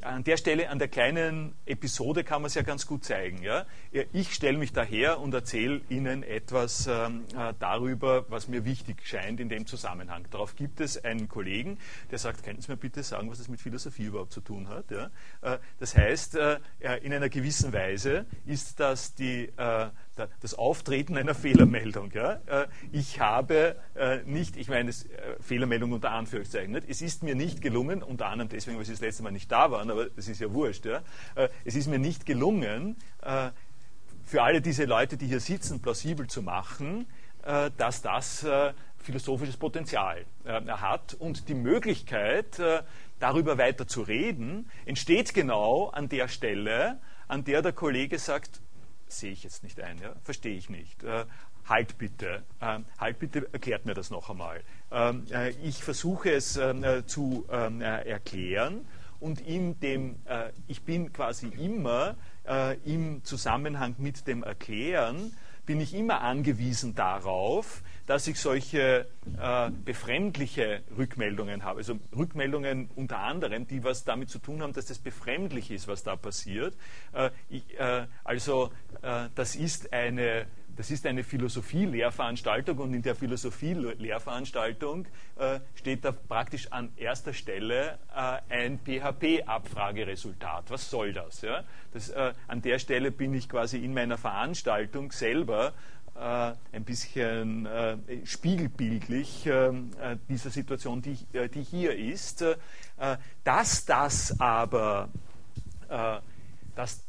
Speaker 1: An der Stelle, an der kleinen Episode kann man es ja ganz gut zeigen. Ja? Ich stelle mich daher und erzähle Ihnen etwas ähm, äh, darüber, was mir wichtig scheint in dem Zusammenhang. Darauf gibt es einen Kollegen, der sagt, könnten Sie mir bitte sagen, was das mit Philosophie überhaupt zu tun hat? Ja? Äh, das heißt, äh, in einer gewissen Weise ist das die, äh, das Auftreten einer Fehlermeldung. Ja? Äh, ich habe äh, nicht, ich meine, Fehlermeldung unter Anführungszeichen, es ist mir nicht gelungen, unter anderem deswegen, weil Sie das letzte Mal nicht da waren, aber das ist ja wurscht. Ja? Äh, es ist mir nicht gelungen, äh, für alle diese Leute, die hier sitzen, plausibel zu machen, äh, dass das philosophisches Potenzial hat und die Möglichkeit, darüber weiter zu reden, entsteht genau an der Stelle, an der der Kollege sagt, sehe ich jetzt nicht ein, ja? verstehe ich nicht. halt bitte, halt bitte, erklärt mir das noch einmal. Ähm, ich versuche es zu ähm, erklären und in dem, äh, ich bin quasi immer äh, im Zusammenhang mit dem Erklären, bin ich immer angewiesen darauf, dass ich solche äh, befremdliche Rückmeldungen habe. Also Rückmeldungen unter anderem, die was damit zu tun haben, dass das befremdlich ist, was da passiert. Äh, ich, äh, also äh, das ist eine das ist eine Philosophie-Lehrveranstaltung und in der Philosophie-Lehrveranstaltung äh, steht da praktisch an erster Stelle äh, ein PHP-Abfrageresultat. Was soll das, ja? das äh, an der Stelle bin ich quasi in meiner Veranstaltung selber äh, ein bisschen äh, spiegelbildlich äh, dieser Situation, die, die hier ist. dass das aber, dass,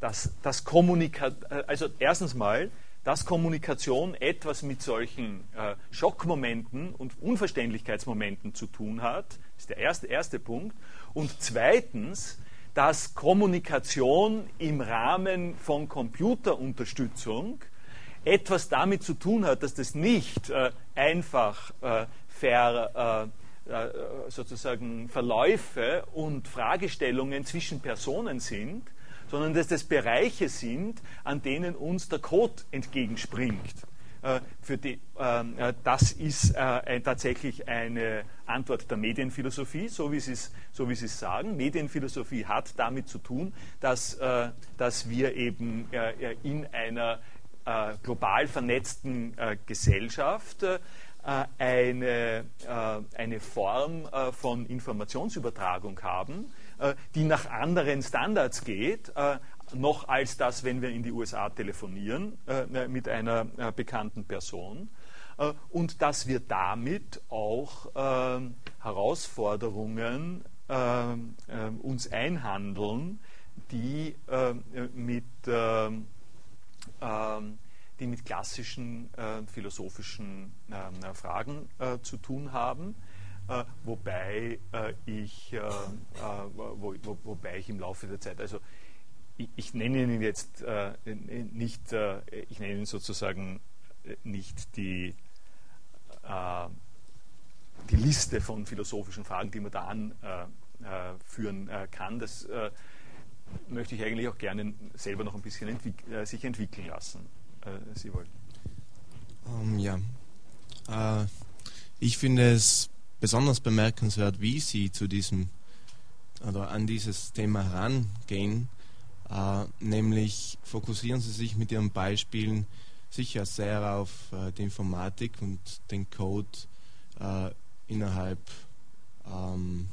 Speaker 1: dass, dass Kommunikation, also erstens mal, dass Kommunikation etwas mit solchen äh, Schockmomenten und Unverständlichkeitsmomenten zu tun hat, ist der erste, erste Punkt. Und zweitens, dass Kommunikation im Rahmen von Computerunterstützung etwas damit zu tun hat, dass das nicht äh, einfach äh, ver, sozusagen Verläufe und Fragestellungen zwischen Personen sind, sondern dass das Bereiche sind, an denen uns der Code entgegenspringt. Äh, für die, ähm, äh, das ist äh, tatsächlich eine Antwort der Medienphilosophie, so wie, Sie es, so wie Sie es sagen. Medienphilosophie hat damit zu tun, dass, dass wir eben in einer global vernetzten Gesellschaft eine, eine Form von Informationsübertragung haben, die nach anderen Standards geht, noch als das, wenn wir in die USA telefonieren äh, mit einer äh, bekannten Person. Äh, und dass wir damit auch Herausforderungen äh, uns einhandeln, die äh, mit, die mit klassischen äh, philosophischen Fragen zu tun haben. Uh, wobei, uh, ich, uh, wo, wo, wobei ich im Laufe der Zeit, also ich, ich nenne Ihnen jetzt äh, nicht, äh, ich nenne Ihnen sozusagen äh, nicht die, äh, die Liste von philosophischen Fragen, die man da anführen äh, äh, kann. Das möchte ich eigentlich auch gerne selber noch ein bisschen entwick sich entwickeln lassen. Sie wollen.
Speaker 4: Um, ähm, ja. ich finde es besonders bemerkenswert, wie Sie zu diesem oder an dieses Thema herangehen äh, nämlich fokussieren Sie sich mit Ihren Beispielen sicher sehr auf äh, die Informatik und den Code äh, innerhalb ähm,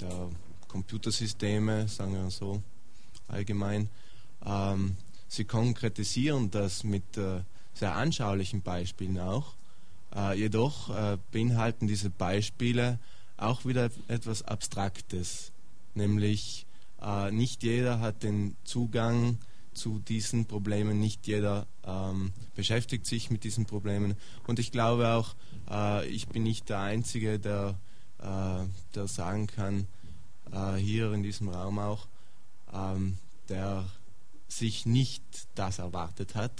Speaker 4: der Computersysteme, sagen wir so allgemein. Ähm, Sie konkretisieren das mit äh, sehr anschaulichen Beispielen auch. Äh, jedoch äh, beinhalten diese Beispiele auch wieder etwas Abstraktes, nämlich äh, nicht jeder hat den Zugang zu diesen Problemen, nicht jeder ähm, beschäftigt sich mit diesen Problemen. Und ich glaube auch, äh, ich bin nicht der Einzige, der, äh, der sagen kann, äh, hier in diesem Raum auch, ähm, der sich nicht das erwartet hat,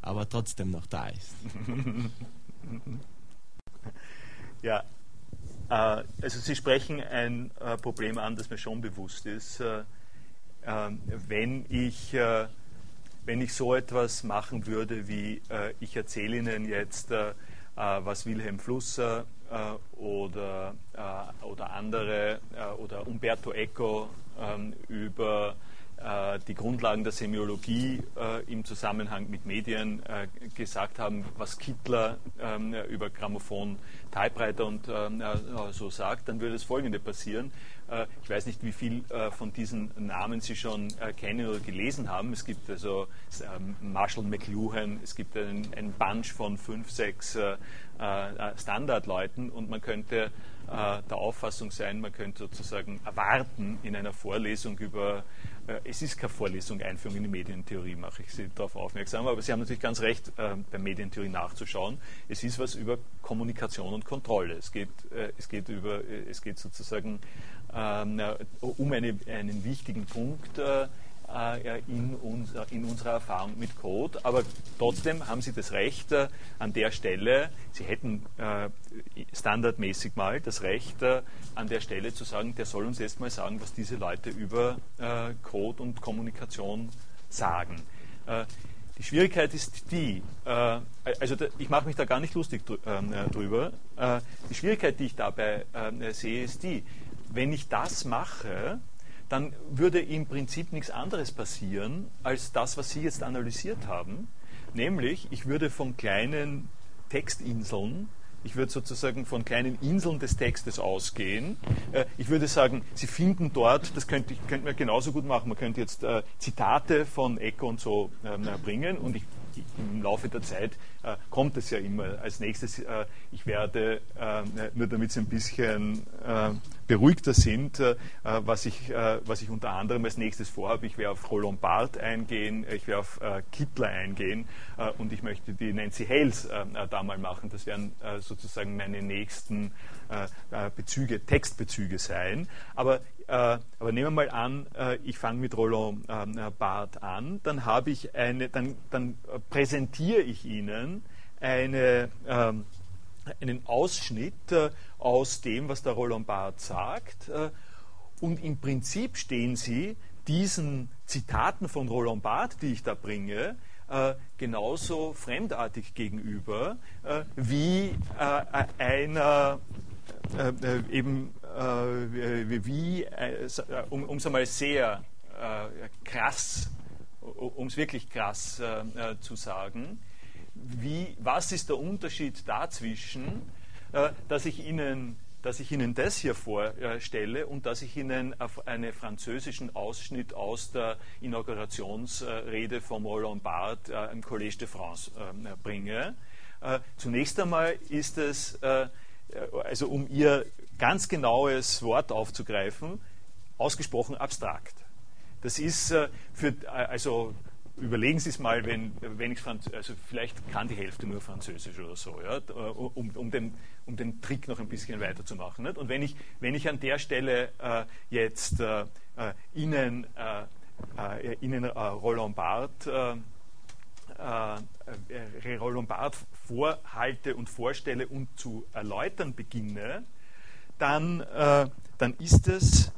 Speaker 4: aber trotzdem noch da ist.
Speaker 1: ja, äh, also Sie sprechen ein äh, Problem an, das mir schon bewusst ist. Äh, ähm, wenn ich, wenn ich so etwas machen würde, wie ich erzähle Ihnen jetzt, was Wilhelm Flusser oder, oder andere oder Umberto Eco ähm, über die Grundlagen der Semiologie äh, im Zusammenhang mit Medien äh, gesagt haben, was Kittler ähm, über Grammophon, Typewriter und ähm, so sagt, dann würde das Folgende passieren. ich weiß nicht, wie viel von diesen Namen Sie schon kennen oder gelesen haben. Es gibt also ähm, Marshall McLuhan, es gibt einen, Bunch von fünf, sechs Standardleuten und man könnte der Auffassung sein, man könnte sozusagen erwarten in einer Vorlesung über äh, es ist keine Vorlesung Einführung in die Medientheorie, mache ich Sie darauf aufmerksam, aber Sie haben natürlich ganz recht, äh, bei Medientheorie nachzuschauen. Es ist was über Kommunikation und Kontrolle. Es geht, äh, es geht, über, es geht sozusagen ähm, um eine, einen wichtigen Punkt äh, in, uns, in, unserer Erfahrung mit Code. Aber trotzdem haben Sie das Recht äh, an der Stelle, Sie hätten äh, standardmäßig mal das Recht an der Stelle zu sagen, der soll uns jetzt mal sagen, was diese Leute über Code und Kommunikation sagen. Die Schwierigkeit ist die, also ich mache mich da gar nicht lustig drüber, die Schwierigkeit, die ich dabei sehe, ist die, wenn ich das mache, dann würde im Prinzip nichts anderes passieren als das, was Sie jetzt analysiert haben. Nämlich, ich würde von kleinen Textinseln, ich würde sozusagen von kleinen Inseln des Textes ausgehen. Äh, ich würde sagen, Sie finden dort, das könnte, könnte man genauso gut machen, man könnte jetzt äh, Zitate von Eco und so ähm, bringen und ich im Laufe der Zeit äh, kommt es ja immer. Als nächstes, äh, ich werde, äh, nur damit Sie ein bisschen äh, beruhigter sind, äh, was, ich, äh, was ich unter anderem als nächstes vorhabe, ich werde auf Roland Barth eingehen, ich werde auf Kittler eingehen und ich möchte die Nancy Hales da mal machen. Das werden sozusagen meine nächsten Bezüge, Textbezüge sein. Aber äh, aber nehmen wir mal an, äh, ich fange mit Roland äh, Barth an, dann habe ich eine, dann, dann präsentiere ich Ihnen eine, ähm, einen Ausschnitt äh, aus dem, was der Roland Barthes sagt. Äh, und im Prinzip stehen sie diesen Zitaten von Roland Barthes, die ich da bringe, äh, genauso fremdartig gegenüber wie einer eben wie, um es einmal sehr krass, um es wirklich krass zu sagen, wie, was ist der Unterschied dazwischen, äh, dass, ich Ihnen, dass ich Ihnen das hier vorstelle und dass ich Ihnen einen französischen Ausschnitt aus der Inaugurationsrede von Roland Barthes äh, im Collège de France äh, bringe. Zunächst einmal ist es, also um Ihr ganz genaues Wort aufzugreifen, ausgesprochen abstrakt. Das ist für, also überlegen Sie es mal, wenn, wenn ich also vielleicht kann die Hälfte nur Französisch oder so, ja, um, um, den, um den Trick noch ein bisschen weiterzumachen. Nicht? Und wenn ich, wenn ich an der Stelle äh, jetzt äh, äh Ihnen, äh, äh Ihnen äh, Roland Barthes Roland Barthes vorhalte und vorstelle und zu erläutern beginne, dann, dann ist es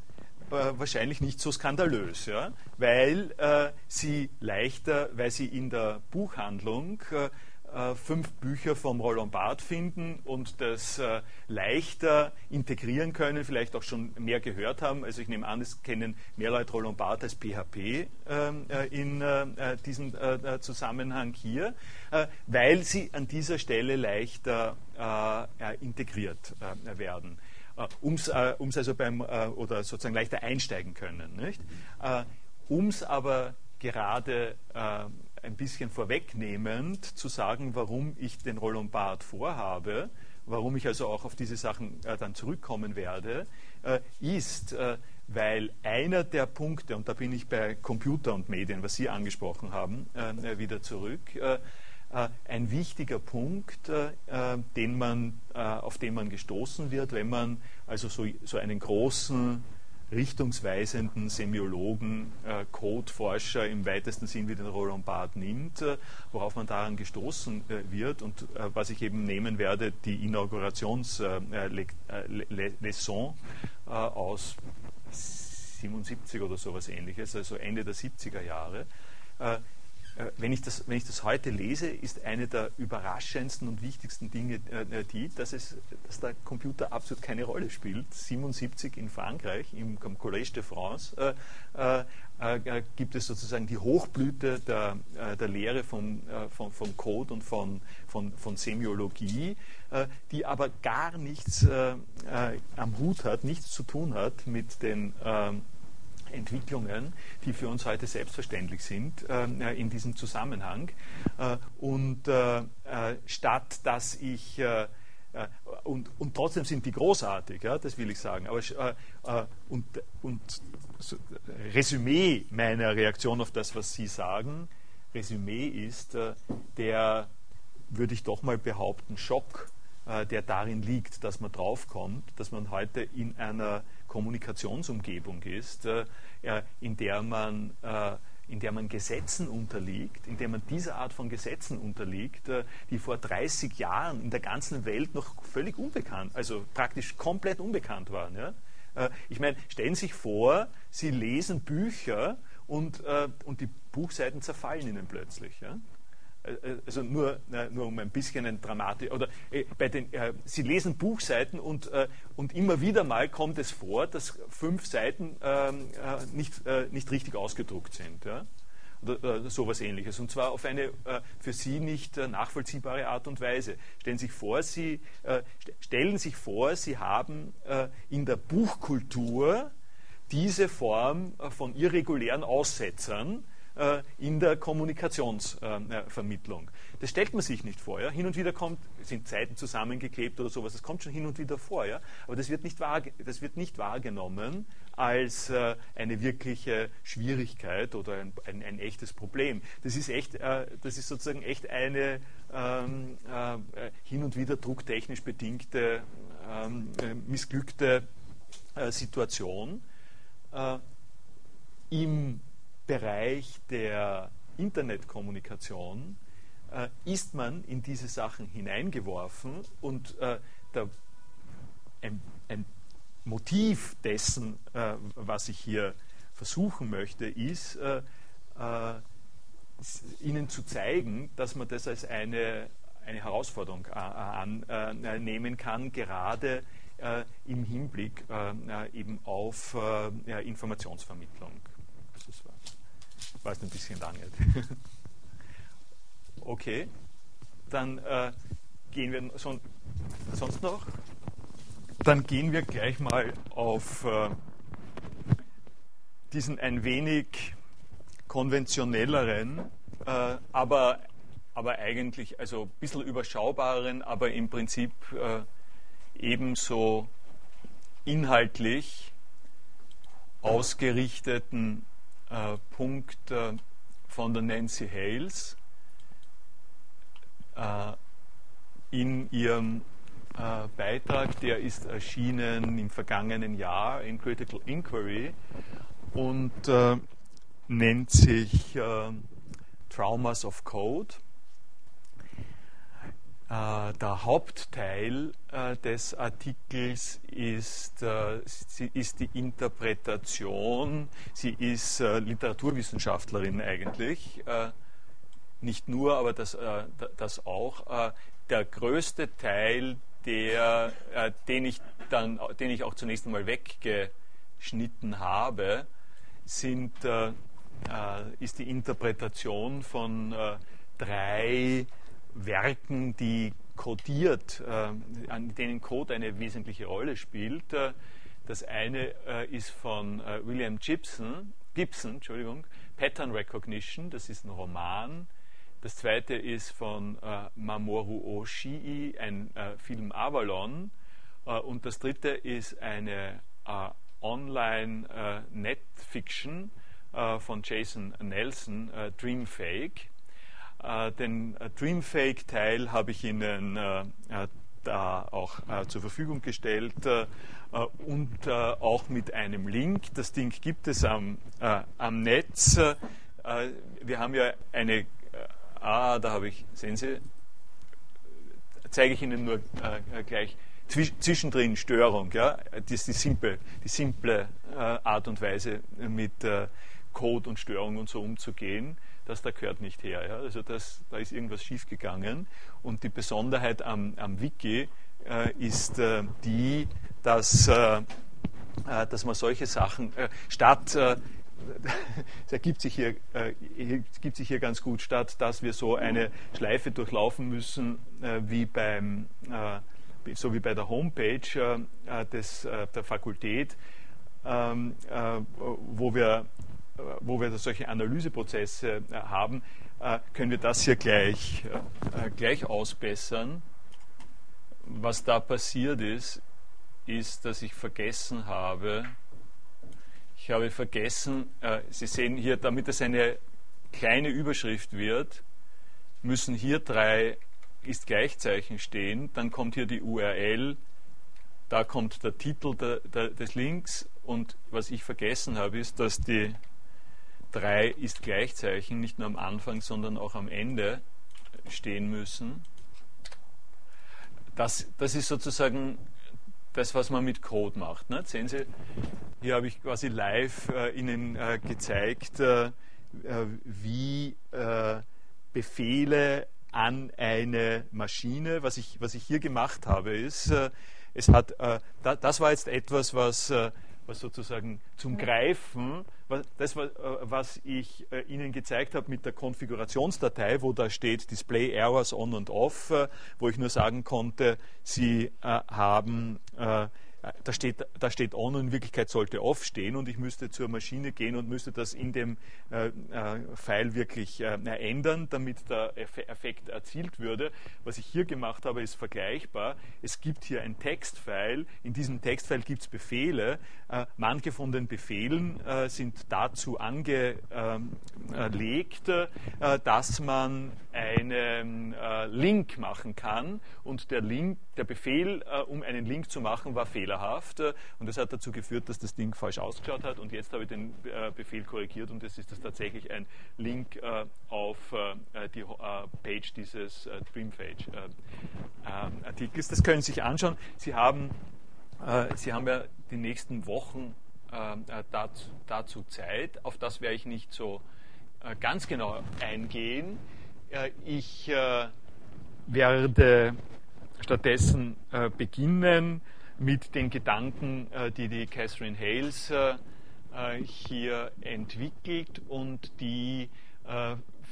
Speaker 1: äh, wahrscheinlich nicht so skandalös, ja? weil äh, sie leichter, weil sie in der Buchhandlung äh, äh fünf Bücher vom Roland Barthes finden und das äh, leichter integrieren können, vielleicht auch schon mehr gehört haben. Also ich nehme an, es kennen mehr Leute Roland Barthes als PHP ähm, äh, in diesem Zusammenhang hier, weil sie an dieser Stelle leichter integriert werden äh, ums, äh, ums also beim, äh, oder sozusagen leichter einsteigen können. Nicht? Äh, ums aber gerade äh, ein bisschen vorwegnehmend zu sagen, warum ich den Roland Barth vorhabe, warum ich also auch auf diese Sachen äh, dann zurückkommen werde, ist, weil einer der Punkte, und da bin ich bei Computer und Medien, was Sie angesprochen haben, wieder zurück, äh, ein wichtiger Punkt, äh, den man, äh, auf den man gestoßen wird, wenn man also so, so einen großen richtungsweisenden Semiologen, äh, Codeforscher im weitesten Sinn wie den Roland Barthes nimmt, äh, worauf man daran gestoßen äh, wird und äh, was ich eben nehmen werde, die Inaugurationslesson aus 77 oder sowas ähnliches, also Ende der 70er Jahre. Äh, wenn ich, das, wenn ich das heute lese, ist eine der überraschendsten und wichtigsten Dinge äh, die, dass, es, dass der Computer absolut keine Rolle spielt. 77 in Frankreich, im, Collège de France, äh, äh, gibt es sozusagen die Hochblüte der, äh, der Lehre von, äh, von, von, Code und von, von, von Semiologie, die aber gar nichts am Hut hat, nichts zu tun hat mit den ähm, Entwicklungen, die für uns heute selbstverständlich sind äh, in diesem Zusammenhang. Äh, und äh, äh statt dass ich äh, äh, und, und, trotzdem sind die großartig, ja, das will ich sagen. Aber, und, und so, Resümee meiner Reaktion auf das, was Sie sagen, Resümee ist der, würde ich doch mal behaupten, Schock, der darin liegt, dass man draufkommt, dass man heute in einer Kommunikationsumgebung ist, äh, in der man äh, in der man Gesetzen unterliegt, in der man dieser Art von Gesetzen unterliegt, äh, die vor 30 Jahren in der ganzen Welt noch völlig unbekannt, also praktisch komplett unbekannt waren. Ja? Ich meine, stellen Sie sich vor, Sie lesen Bücher und, und die Buchseiten zerfallen Ihnen plötzlich. Ja? Äh, äh, also nur, nur um ein bisschen ein Dramatik, oder äh, bei den, äh, Sie lesen Buchseiten und, äh, und immer wieder mal kommt es vor, dass fünf Seiten ähm, äh, nicht, nicht richtig ausgedruckt sind. Ja? Oder sowas ähnliches. Und zwar auf eine für Sie nicht nachvollziehbare Art und Weise. Stellen Sie sich vor, Sie, stellen sich vor, Sie haben in der Buchkultur diese Form von irregulären Aussetzern, äh, in der Kommunikationsvermittlung. Das stellt man sich nicht vor. Ja? Hin und wieder kommt, sind Zeiten zusammengeklebt oder sowas, das kommt schon hin und wieder vor. Ja? Aber das wird, nicht das wird nicht wahrgenommen als äh, eine wirkliche Schwierigkeit oder ein, ein, ein, echtes Problem. Das ist, echt, äh, das ist sozusagen echt eine ähm, äh, hin und wieder drucktechnisch bedingte, ähm, äh, missglückte äh, Situation. Im Bereich der Internetkommunikation äh, ist man in diese Sachen hineingeworfen und äh, der, ein, ein, Motiv dessen, äh, was ich hier versuchen möchte, ist, äh, äh, Ihnen zu zeigen, dass man das als eine, eine Herausforderung annehmen kann, gerade im Hinblick eben auf Informationsvermittlung. War, ein bisschen lang. Okay, dann äh, gehen wir son sonst noch. Dann gehen wir gleich mal auf äh, diesen ein wenig konventionelleren, äh, aber, aber eigentlich also ein bisschen überschaubareren, aber im Prinzip äh, ebenso inhaltlich ausgerichteten äh, Punkt äh, von der Nancy Hales äh, in ihrem äh, Beitrag, der ist erschienen im vergangenen Jahr in Critical Inquiry und äh, nennt sich Traumas of Code. Der Hauptteil des Artikels ist, ist die Interpretation. Sie ist Literaturwissenschaftlerin eigentlich nicht nur, aber das, äh, das auch, äh, der größte Teil, der, äh, den, ich dann, den ich auch zunächst einmal weggeschnitten habe, sind, äh, äh, ist die Interpretation von äh, drei Werken, die kodiert, an denen Code eine wesentliche Rolle spielt. Das eine ist von William Gibson, Gibson Entschuldigung, Pattern Recognition, das ist ein Roman, das zweite ist von äh, Mamoru Oshii, ein äh, Film Avalon. Äh, und das dritte ist eine äh, Online-Net-Fiction äh, von Jason Nelson, äh, Dreamfake. Den Dreamfake-Teil habe ich Ihnen da auch zur Verfügung gestellt und auch mit einem Link. Das Ding gibt es am, am Netz. wir haben ja eine ah, da habe ich, sehen Sie, zeige ich Ihnen nur äh, gleich zwischendrin Störung. Ja? Das ist die simple, die simple äh, Art und Weise, mit äh, Code und Störung und so umzugehen. Das da gehört nicht her. Ja? Also das, da ist irgendwas schiefgegangen. Und die Besonderheit am, am Wiki äh, ist äh, die, dass, äh, dass man solche Sachen statt es ergibt sich, hier, äh, ergibt sich hier ganz gut statt, dass wir so eine Schleife durchlaufen müssen, äh, wie beim, äh, so wie bei der Homepage äh, äh, des, äh, der Fakultät, ähm, wo wir, wo wir solche Analyseprozesse haben, können wir das hier gleich, gleich ausbessern. Was da passiert ist, ist, dass ich vergessen habe, ich habe vergessen, äh, Sie sehen hier, damit es eine kleine Überschrift wird, müssen hier drei ist Gleichzeichen stehen, dann kommt hier die URL, da kommt der Titel der, der, des Links und was ich vergessen habe, ist, dass die drei ist Gleichzeichen nicht nur am Anfang, sondern auch am Ende stehen müssen. Das, das ist sozusagen das, was man mit Code macht. Ne? Sehen Sie, hier habe ich quasi live äh, Ihnen äh, gezeigt, äh, äh wie äh, Befehle an eine Maschine, was ich, was ich hier gemacht habe, ist, äh, es hat, da, das war jetzt etwas, was was sozusagen zum Greifen, das, was ich Ihnen gezeigt habe mit der Konfigurationsdatei, wo da steht Display Errors on und off, wo ich nur sagen konnte, Sie haben da steht, da steht on und in Wirklichkeit sollte off stehen und ich müsste zur Maschine gehen und müsste das in dem äh, äh, File wirklich äh, ändern, damit der Effekt erzielt würde. Was ich hier gemacht habe, ist vergleichbar. Es gibt hier ein Textfile. In diesem Textfile gibt es Befehle. Äh, manche von den Befehlen äh, sind dazu angelegt, äh, dass man einen Link machen kann und der Link, der Befehl, um einen Link zu machen, war Fehler fehlerhaft und das hat dazu geführt, dass das Ding falsch ausgeschaut hat und jetzt habe ich den Befehl korrigiert und jetzt ist das tatsächlich ein Link auf die Page dieses Dreamphage-Artikels. Das können Sie sich anschauen. Sie haben, Sie haben ja die nächsten Wochen dazu, dazu Zeit, auf das werde ich nicht so ganz genau eingehen. Ich werde stattdessen äh, beginnen mit den Gedanken, äh, die die Catherine Hales äh, hier entwickelt und die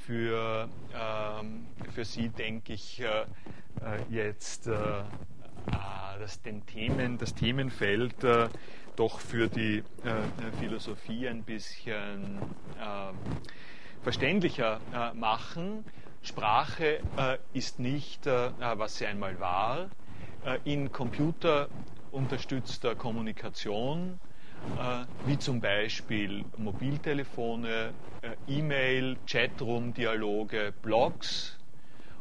Speaker 1: für, ähm, für Sie, denke ich, jetzt das, den Themen, das Themenfeld doch für die Philosophie ein bisschen verständlicher machen. Sprache äh, ist nicht, äh, was sie einmal war. Äh, in computerunterstützter Kommunikation, äh, wie zum Beispiel Mobiltelefone, äh, E-Mail, Chatroom-Dialoge, Blogs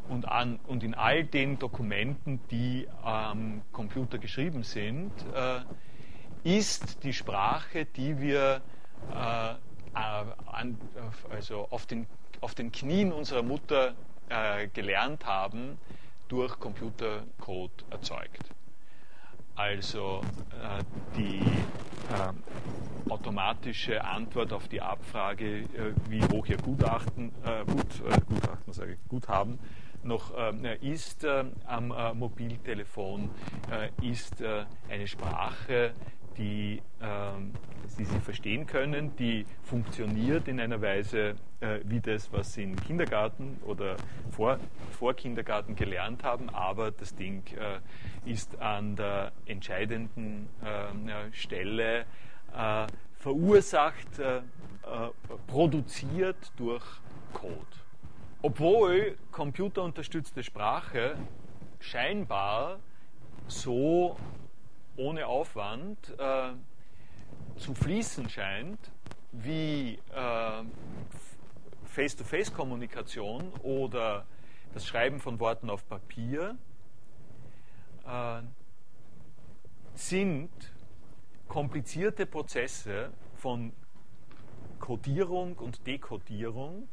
Speaker 1: und, an, und in all den Dokumenten, die am Computer geschrieben sind, äh, ist die Sprache, die wir an, also auf den auf den Knien unserer Mutter äh, gelernt haben, durch Computercode erzeugt. Also äh, die äh, automatische Antwort auf die Abfrage, äh, wie hoch Ihr Gutachten, äh, Gut, äh, Gutachten, sage ich, Guthaben noch ist am Mobiltelefon, ist eine Sprache, die, ähm, die Sie verstehen können, die funktioniert in einer Weise äh, wie das, was Sie im Kindergarten oder vor, vor Kindergarten gelernt haben, aber das Ding äh, ist an der entscheidenden äh, Stelle äh, verursacht, äh, äh, produziert durch Code. Obwohl computerunterstützte Sprache scheinbar so ohne Aufwand äh, zu fließen scheint, wie äh, Face-to-Face-Kommunikation oder das Schreiben von Worten auf Papier, äh, sind komplizierte Prozesse von Codierung und Dekodierung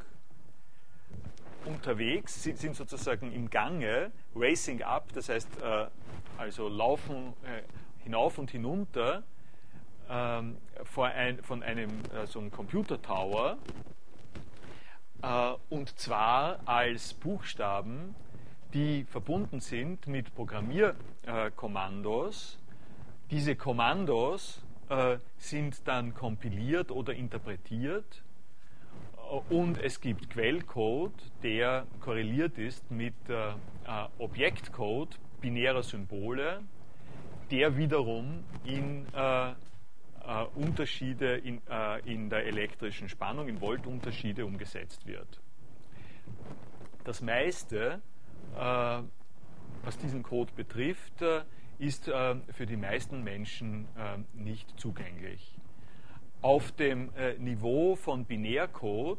Speaker 1: unterwegs, sind sozusagen im Gange, racing up, das heißt äh, also laufen äh, hinauf und hinunter ähm, ein, von einem äh, so einem Computer Tower äh, und zwar als Buchstaben, die verbunden sind mit Programmierkommandos. Diese Kommandos äh, sind dann kompiliert oder interpretiert und es gibt Quellcode, der korreliert ist mit Objektcode binärer Symbole der wiederum in äh, äh, Unterschiede in, äh, in der elektrischen Spannung, in Voltunterschiede umgesetzt wird. Das meiste, äh, was diesen Code betrifft, äh, ist äh, für die meisten Menschen nicht zugänglich. Auf dem Niveau von Binärcode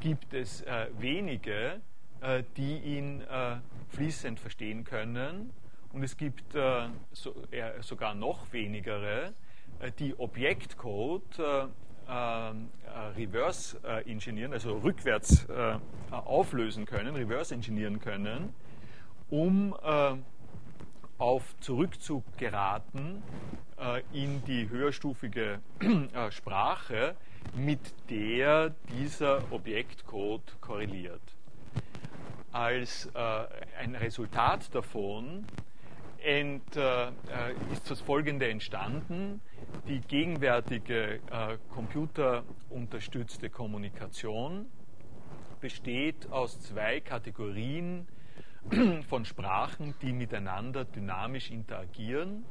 Speaker 1: gibt es wenige, die ihn fließend verstehen können. Und es gibt äh, so, äh, sogar noch wenigere, äh, die Objektcode äh, äh, reverse engineeren, also rückwärts auflösen können, reverse engineeren können, um auf zurückzugeraten in die höherstufige Sprache, mit der dieser Objektcode korreliert. Als ein Resultat davon und, äh, ist das Folgende entstanden. Die gegenwärtige äh, computerunterstützte Kommunikation besteht aus zwei Kategorien von Sprachen, die miteinander dynamisch interagieren.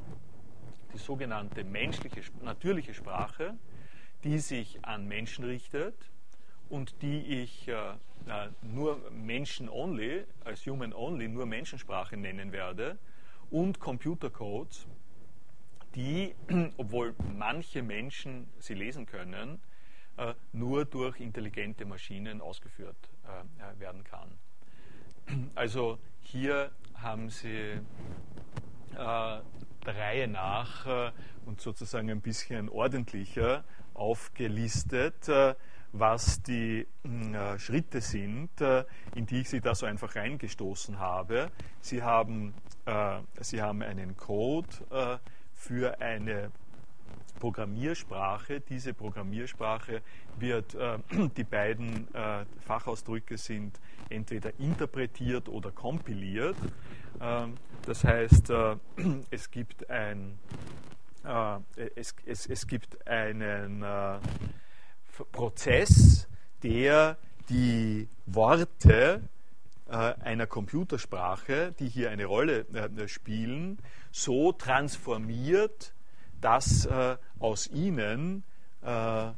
Speaker 1: Die sogenannte menschliche, natürliche Sprache, die sich an Menschen richtet und die ich äh, nur Menschen only, als Human only, nur Menschensprache nennen werde und Computercodes, die, obwohl manche Menschen sie lesen können, äh, nur durch intelligente Maschinen ausgeführt äh, werden kann. Also hier haben Sie äh, der Reihe nach äh, und sozusagen ein bisschen ordentlicher aufgelistet, äh, was die äh, Schritte sind, in die ich Sie da so einfach reingestoßen habe. Sie haben, Sie haben einen Code für eine Programmiersprache. Diese Programmiersprache wird, äh, die beiden äh, Fachausdrücke sind entweder interpretiert oder kompiliert. Ähm, das heißt, äh, es gibt ein äh, es, es, es, gibt einen äh, Prozess, der die Worte äh, einer Computersprache, die hier eine Rolle spielen, so transformiert, dass äh, aus ihnen äh,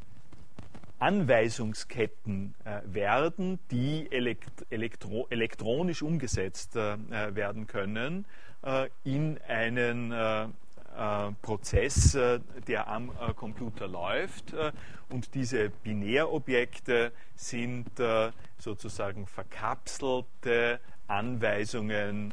Speaker 1: Anweisungsketten äh, werden, die elekt elektro elektronisch umgesetzt äh, werden können äh, in einen äh, Prozess, der am Computer läuft. und diese Binärobjekte sind sozusagen verkapselte Anweisungen,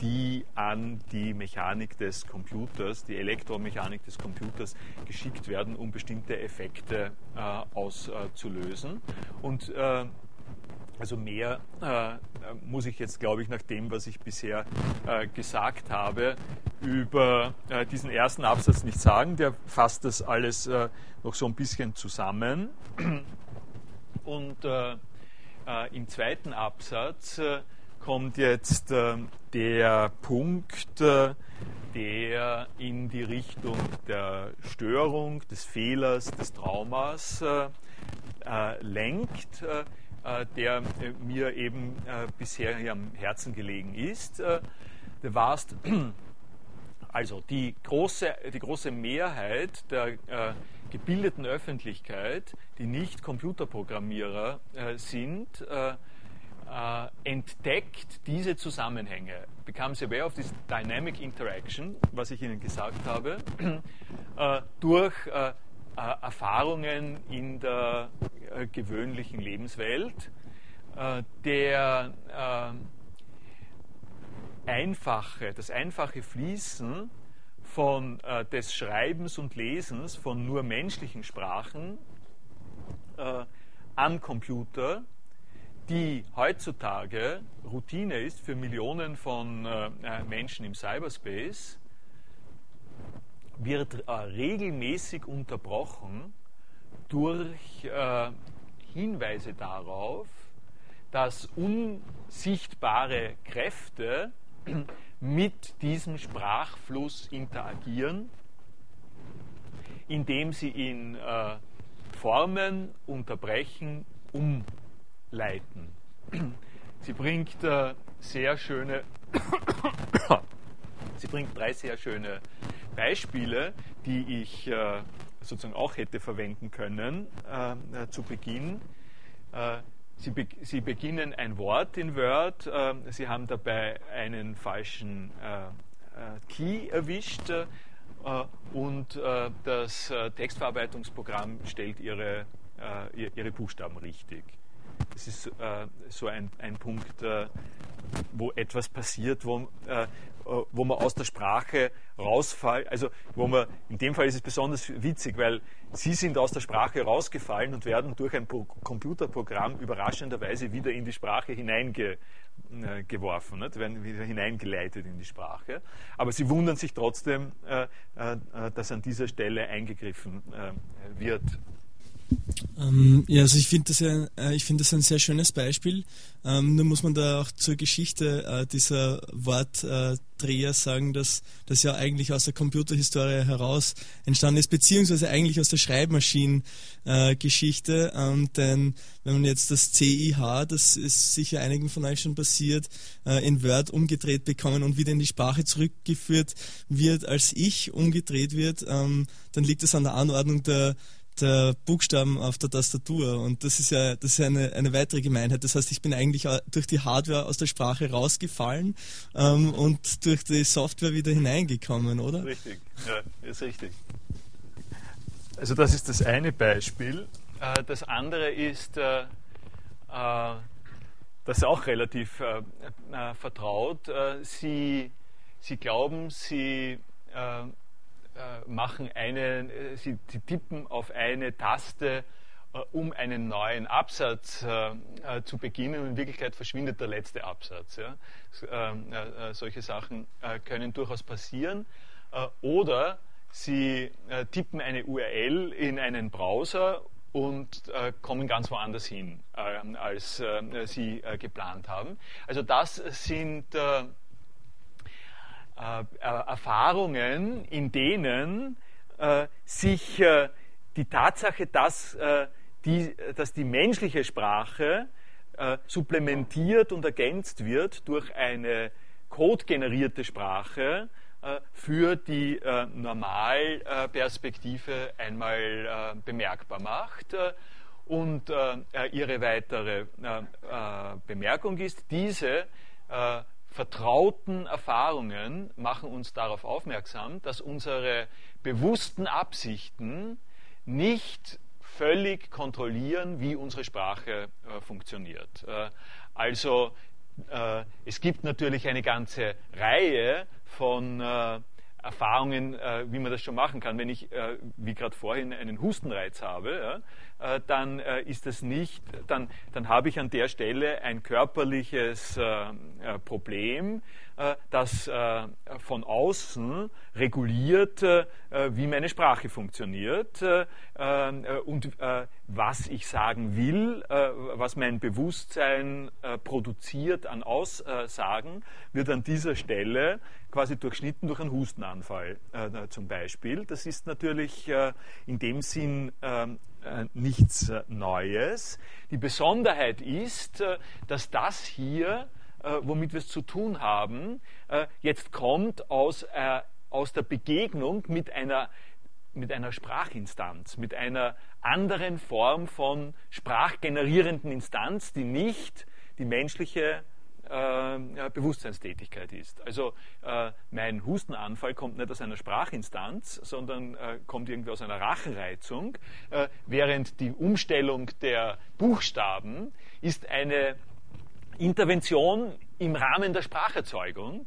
Speaker 1: die an die Mechanik des Computers, die Elektromechanik des Computers geschickt werden, um bestimmte Effekte äh, auszulösen. Und äh, also mehr äh, muss ich jetzt, glaube ich, nach dem, was ich bisher äh, gesagt habe, über äh, diesen ersten Absatz nicht sagen. Der fasst das alles äh, noch so ein bisschen zusammen. Und äh, äh, im zweiten Absatz kommt jetzt äh, der Punkt, äh, der in die Richtung der Störung, des Fehlers, des Traumas äh, äh lenkt, der mir eben bisher hier am Herzen gelegen ist. Du warst also die große, die große Mehrheit der gebildeten Öffentlichkeit, die nicht Computerprogrammierer sind, äh, entdeckt diese Zusammenhänge, becomes aware of this dynamic interaction, was ich Ihnen gesagt habe, äh, durch äh, äh, Erfahrungen in der äh, gewöhnlichen Lebenswelt, äh, der einfache, das einfache Fließen von, des Schreibens und Lesens von nur menschlichen Sprachen am Computer die heutzutage Routine ist für Millionen von äh, äh, Menschen im Cyberspace, wird äh, regelmäßig unterbrochen durch äh, Hinweise darauf, dass unsichtbare Kräfte mit diesem Sprachfluss interagieren, indem sie ihn äh, formen, unterbrechen, um leiten. Sie bringt äh, sehr schöne, sie bringt drei sehr schöne Beispiele, die ich äh, sozusagen auch hätte verwenden können äh, zu Beginn. Äh, sie, be sie, beginnen ein Wort in Word, äh, Sie haben dabei einen falschen äh, Key erwischt und das Textverarbeitungsprogramm stellt ihre, ihre Buchstaben richtig. Das ist äh, so ein, ein Punkt, äh, wo etwas passiert, wo, äh, wo man aus der Sprache rausfällt. Also wo man, in dem Fall ist es besonders witzig, weil Sie sind aus der Sprache rausgefallen und werden durch ein Pro Computerprogramm überraschenderweise wieder in die Sprache hineingeworfen, äh, werden wieder hineingeleitet in die Sprache. Aber Sie wundern sich trotzdem, äh, äh, dass an dieser Stelle eingegriffen wird.
Speaker 5: Ähm, ja, also ich finde das, ja, äh, find das ein sehr schönes Beispiel. Ähm, nur muss man da auch zur Geschichte äh, dieser Wortdreher sagen, dass das ja eigentlich aus der Computerhistorie heraus entstanden ist, beziehungsweise eigentlich aus der Schreibmaschinengeschichte. Äh, ähm, denn wenn man jetzt das CIH, das ist sicher einigen von euch schon passiert, äh, in Word umgedreht bekommen und wieder in die Sprache zurückgeführt wird, als ich umgedreht wird, ähm, dann liegt das an der Anordnung der der Buchstaben auf der Tastatur. Und das ist ja, das ist eine, eine weitere Gemeinheit. Das heißt, ich bin eigentlich durch die Hardware aus der Sprache rausgefallen ähm, und durch die Software wieder hineingekommen, oder?
Speaker 1: Richtig, ja, ist richtig. Also das ist das eine Beispiel. Äh, das andere ist, äh, äh, das ist auch relativ vertraut. Sie, Sie glauben, Sie machen einen, sie, sie, tippen auf eine Taste, um einen neuen Absatz zu beginnen und in Wirklichkeit verschwindet der letzte Absatz. Ja. solche Sachen können durchaus passieren. oder Sie tippen eine URL in einen Browser und äh, kommen ganz woanders hin, äh, als äh, sie äh, geplant haben. Also das sind äh, äh, Erfahrungen, in denen sich die Tatsache, dass, die, dass die menschliche Sprache supplementiert und ergänzt wird durch eine codegenerierte Sprache, äh, für die äh, Normalperspektive einmal äh, bemerkbar macht. Und ihre weitere Bemerkung ist, diese vertrauten Erfahrungen machen uns darauf aufmerksam, dass unsere bewussten Absichten nicht völlig kontrollieren, wie unsere Sprache äh, funktioniert. Äh, also äh, es gibt natürlich eine ganze Reihe von äh, Erfahrungen, äh, wie man das schon machen kann. Wenn ich, äh, wie gerade vorhin, einen Hustenreiz habe, ja, äh, dann äh, ist das nicht, dann, dann habe ich an der Stelle ein körperliches Problem, das von außen reguliert, wie meine Sprache funktioniert und was ich sagen will, was mein Bewusstsein produziert an Aussagen, wird an dieser Stelle quasi durchschnitten durch einen Hustenanfall äh, zum Beispiel. Das ist natürlich äh, in dem Sinn ähm, äh, nichts äh, Neues. Die Besonderheit ist, äh, dass das hier, äh, womit wir es zu tun haben, jetzt kommt aus, aus der Begegnung mit einer mit einer Sprachinstanz, mit einer anderen Form von sprachgenerierenden Instanz, die nicht die menschliche äh, Bewusstseinstätigkeit ist. Also äh, mein Hustenanfall kommt nicht aus einer Sprachinstanz, sondern äh, kommt irgendwie aus einer Rachenreizung, äh, während die Umstellung der Buchstaben ist eine Intervention im Rahmen der Spracherzeugung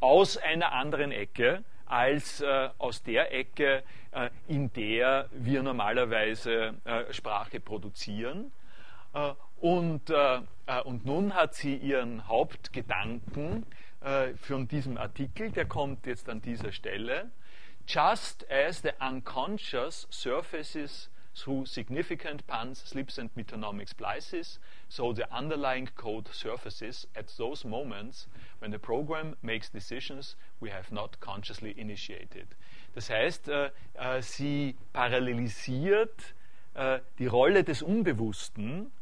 Speaker 1: aus einer anderen Ecke als äh, aus der Ecke, äh, in der wir normalerweise Sprache produzieren. Und, und nun hat sie ihren Hauptgedanken äh, von diesem Artikel, der kommt jetzt an dieser Stelle. Just as the unconscious surfaces through significant puns, slips and metonymic splices, so the underlying code surfaces at those moments when the program makes decisions we have not consciously initiated. Das heißt, äh, äh, sie parallelisiert äh, die Rolle des Unbewussten äh,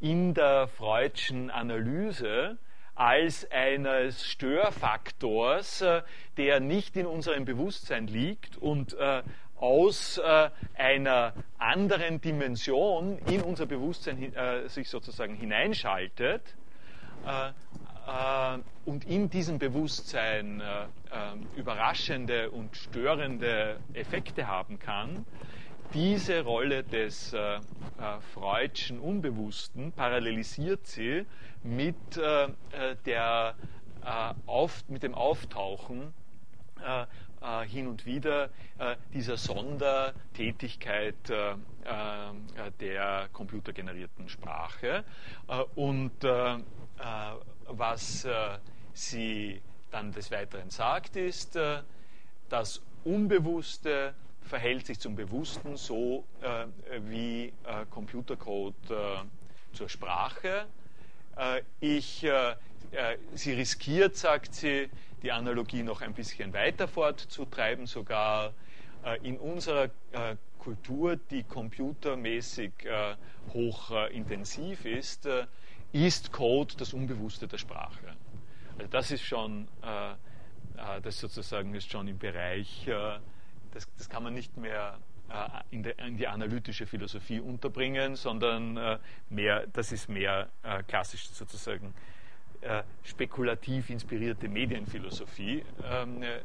Speaker 1: in der Freudschen Analyse als eines Störfaktors, äh, der nicht in unserem Bewusstsein liegt und äh, aus einer anderen Dimension in unser Bewusstsein sich sozusagen hineinschaltet und in diesem Bewusstsein überraschende und störende Effekte haben kann diese Rolle des äh, äh, Freudschen Unbewussten parallelisiert sie mit, äh, äh der, äh, auf, mit dem Auftauchen äh, hin und wieder dieser Sondertätigkeit der computergenerierten Sprache. und was sie dann des Weiteren sagt, ist, das Unbewusste verhält sich zum Bewussten so äh, wie äh, Computercode äh, zur Sprache. Äh, ich, äh, äh, sie riskiert, sagt sie, die Analogie noch ein bisschen weiter fortzutreiben, sogar in unserer Kultur, die computermäßig hochintensiv ist, ist Code das Unbewusste der Sprache. Also das ist schon, das sozusagen ist schon im Bereich das, das kann man nicht mehr äh, in, de, in, die analytische Philosophie unterbringen, sondern äh, mehr, das ist mehr äh, klassisch sozusagen äh, spekulativ inspirierte Medienphilosophie ähm, äh,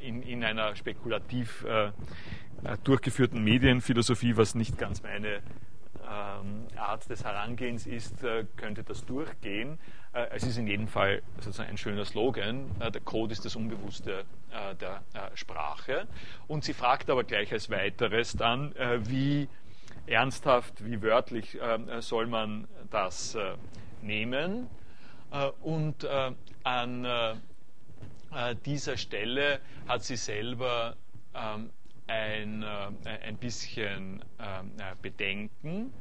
Speaker 1: in, in, einer spekulativ äh, durchgeführten Medienphilosophie, was nicht ganz meine ähm, Art des Herangehens ist, könnte das durchgehen. Äh, es ist in jedem Fall sozusagen ein schöner Slogan. Äh, der Code ist das Unbewusste äh, der Sprache. Und sie fragt aber gleich als weiteres dann, wie ernsthaft, wie wörtlich soll man das nehmen. und an dieser Stelle hat sie selber ähm, ein, ein bisschen ähm, äh, Bedenken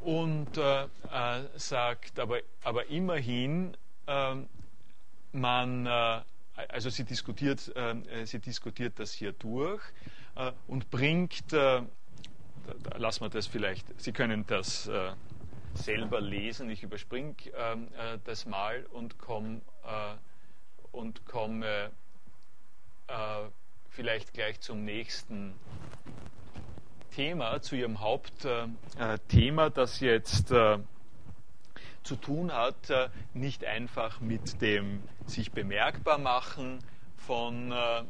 Speaker 1: und sagt aber, aber immerhin, ähm, man, also sie diskutiert, sie diskutiert das hier durch und bringt, lassen wir das vielleicht, Sie können das selber lesen, ich überspringe ähm, das mal und komme und komme vielleicht gleich zum nächsten Thema, zu Ihrem Hauptthema, das jetzt äh, zu tun hat, äh, nicht einfach mit dem sich bemerkbar machen von äh,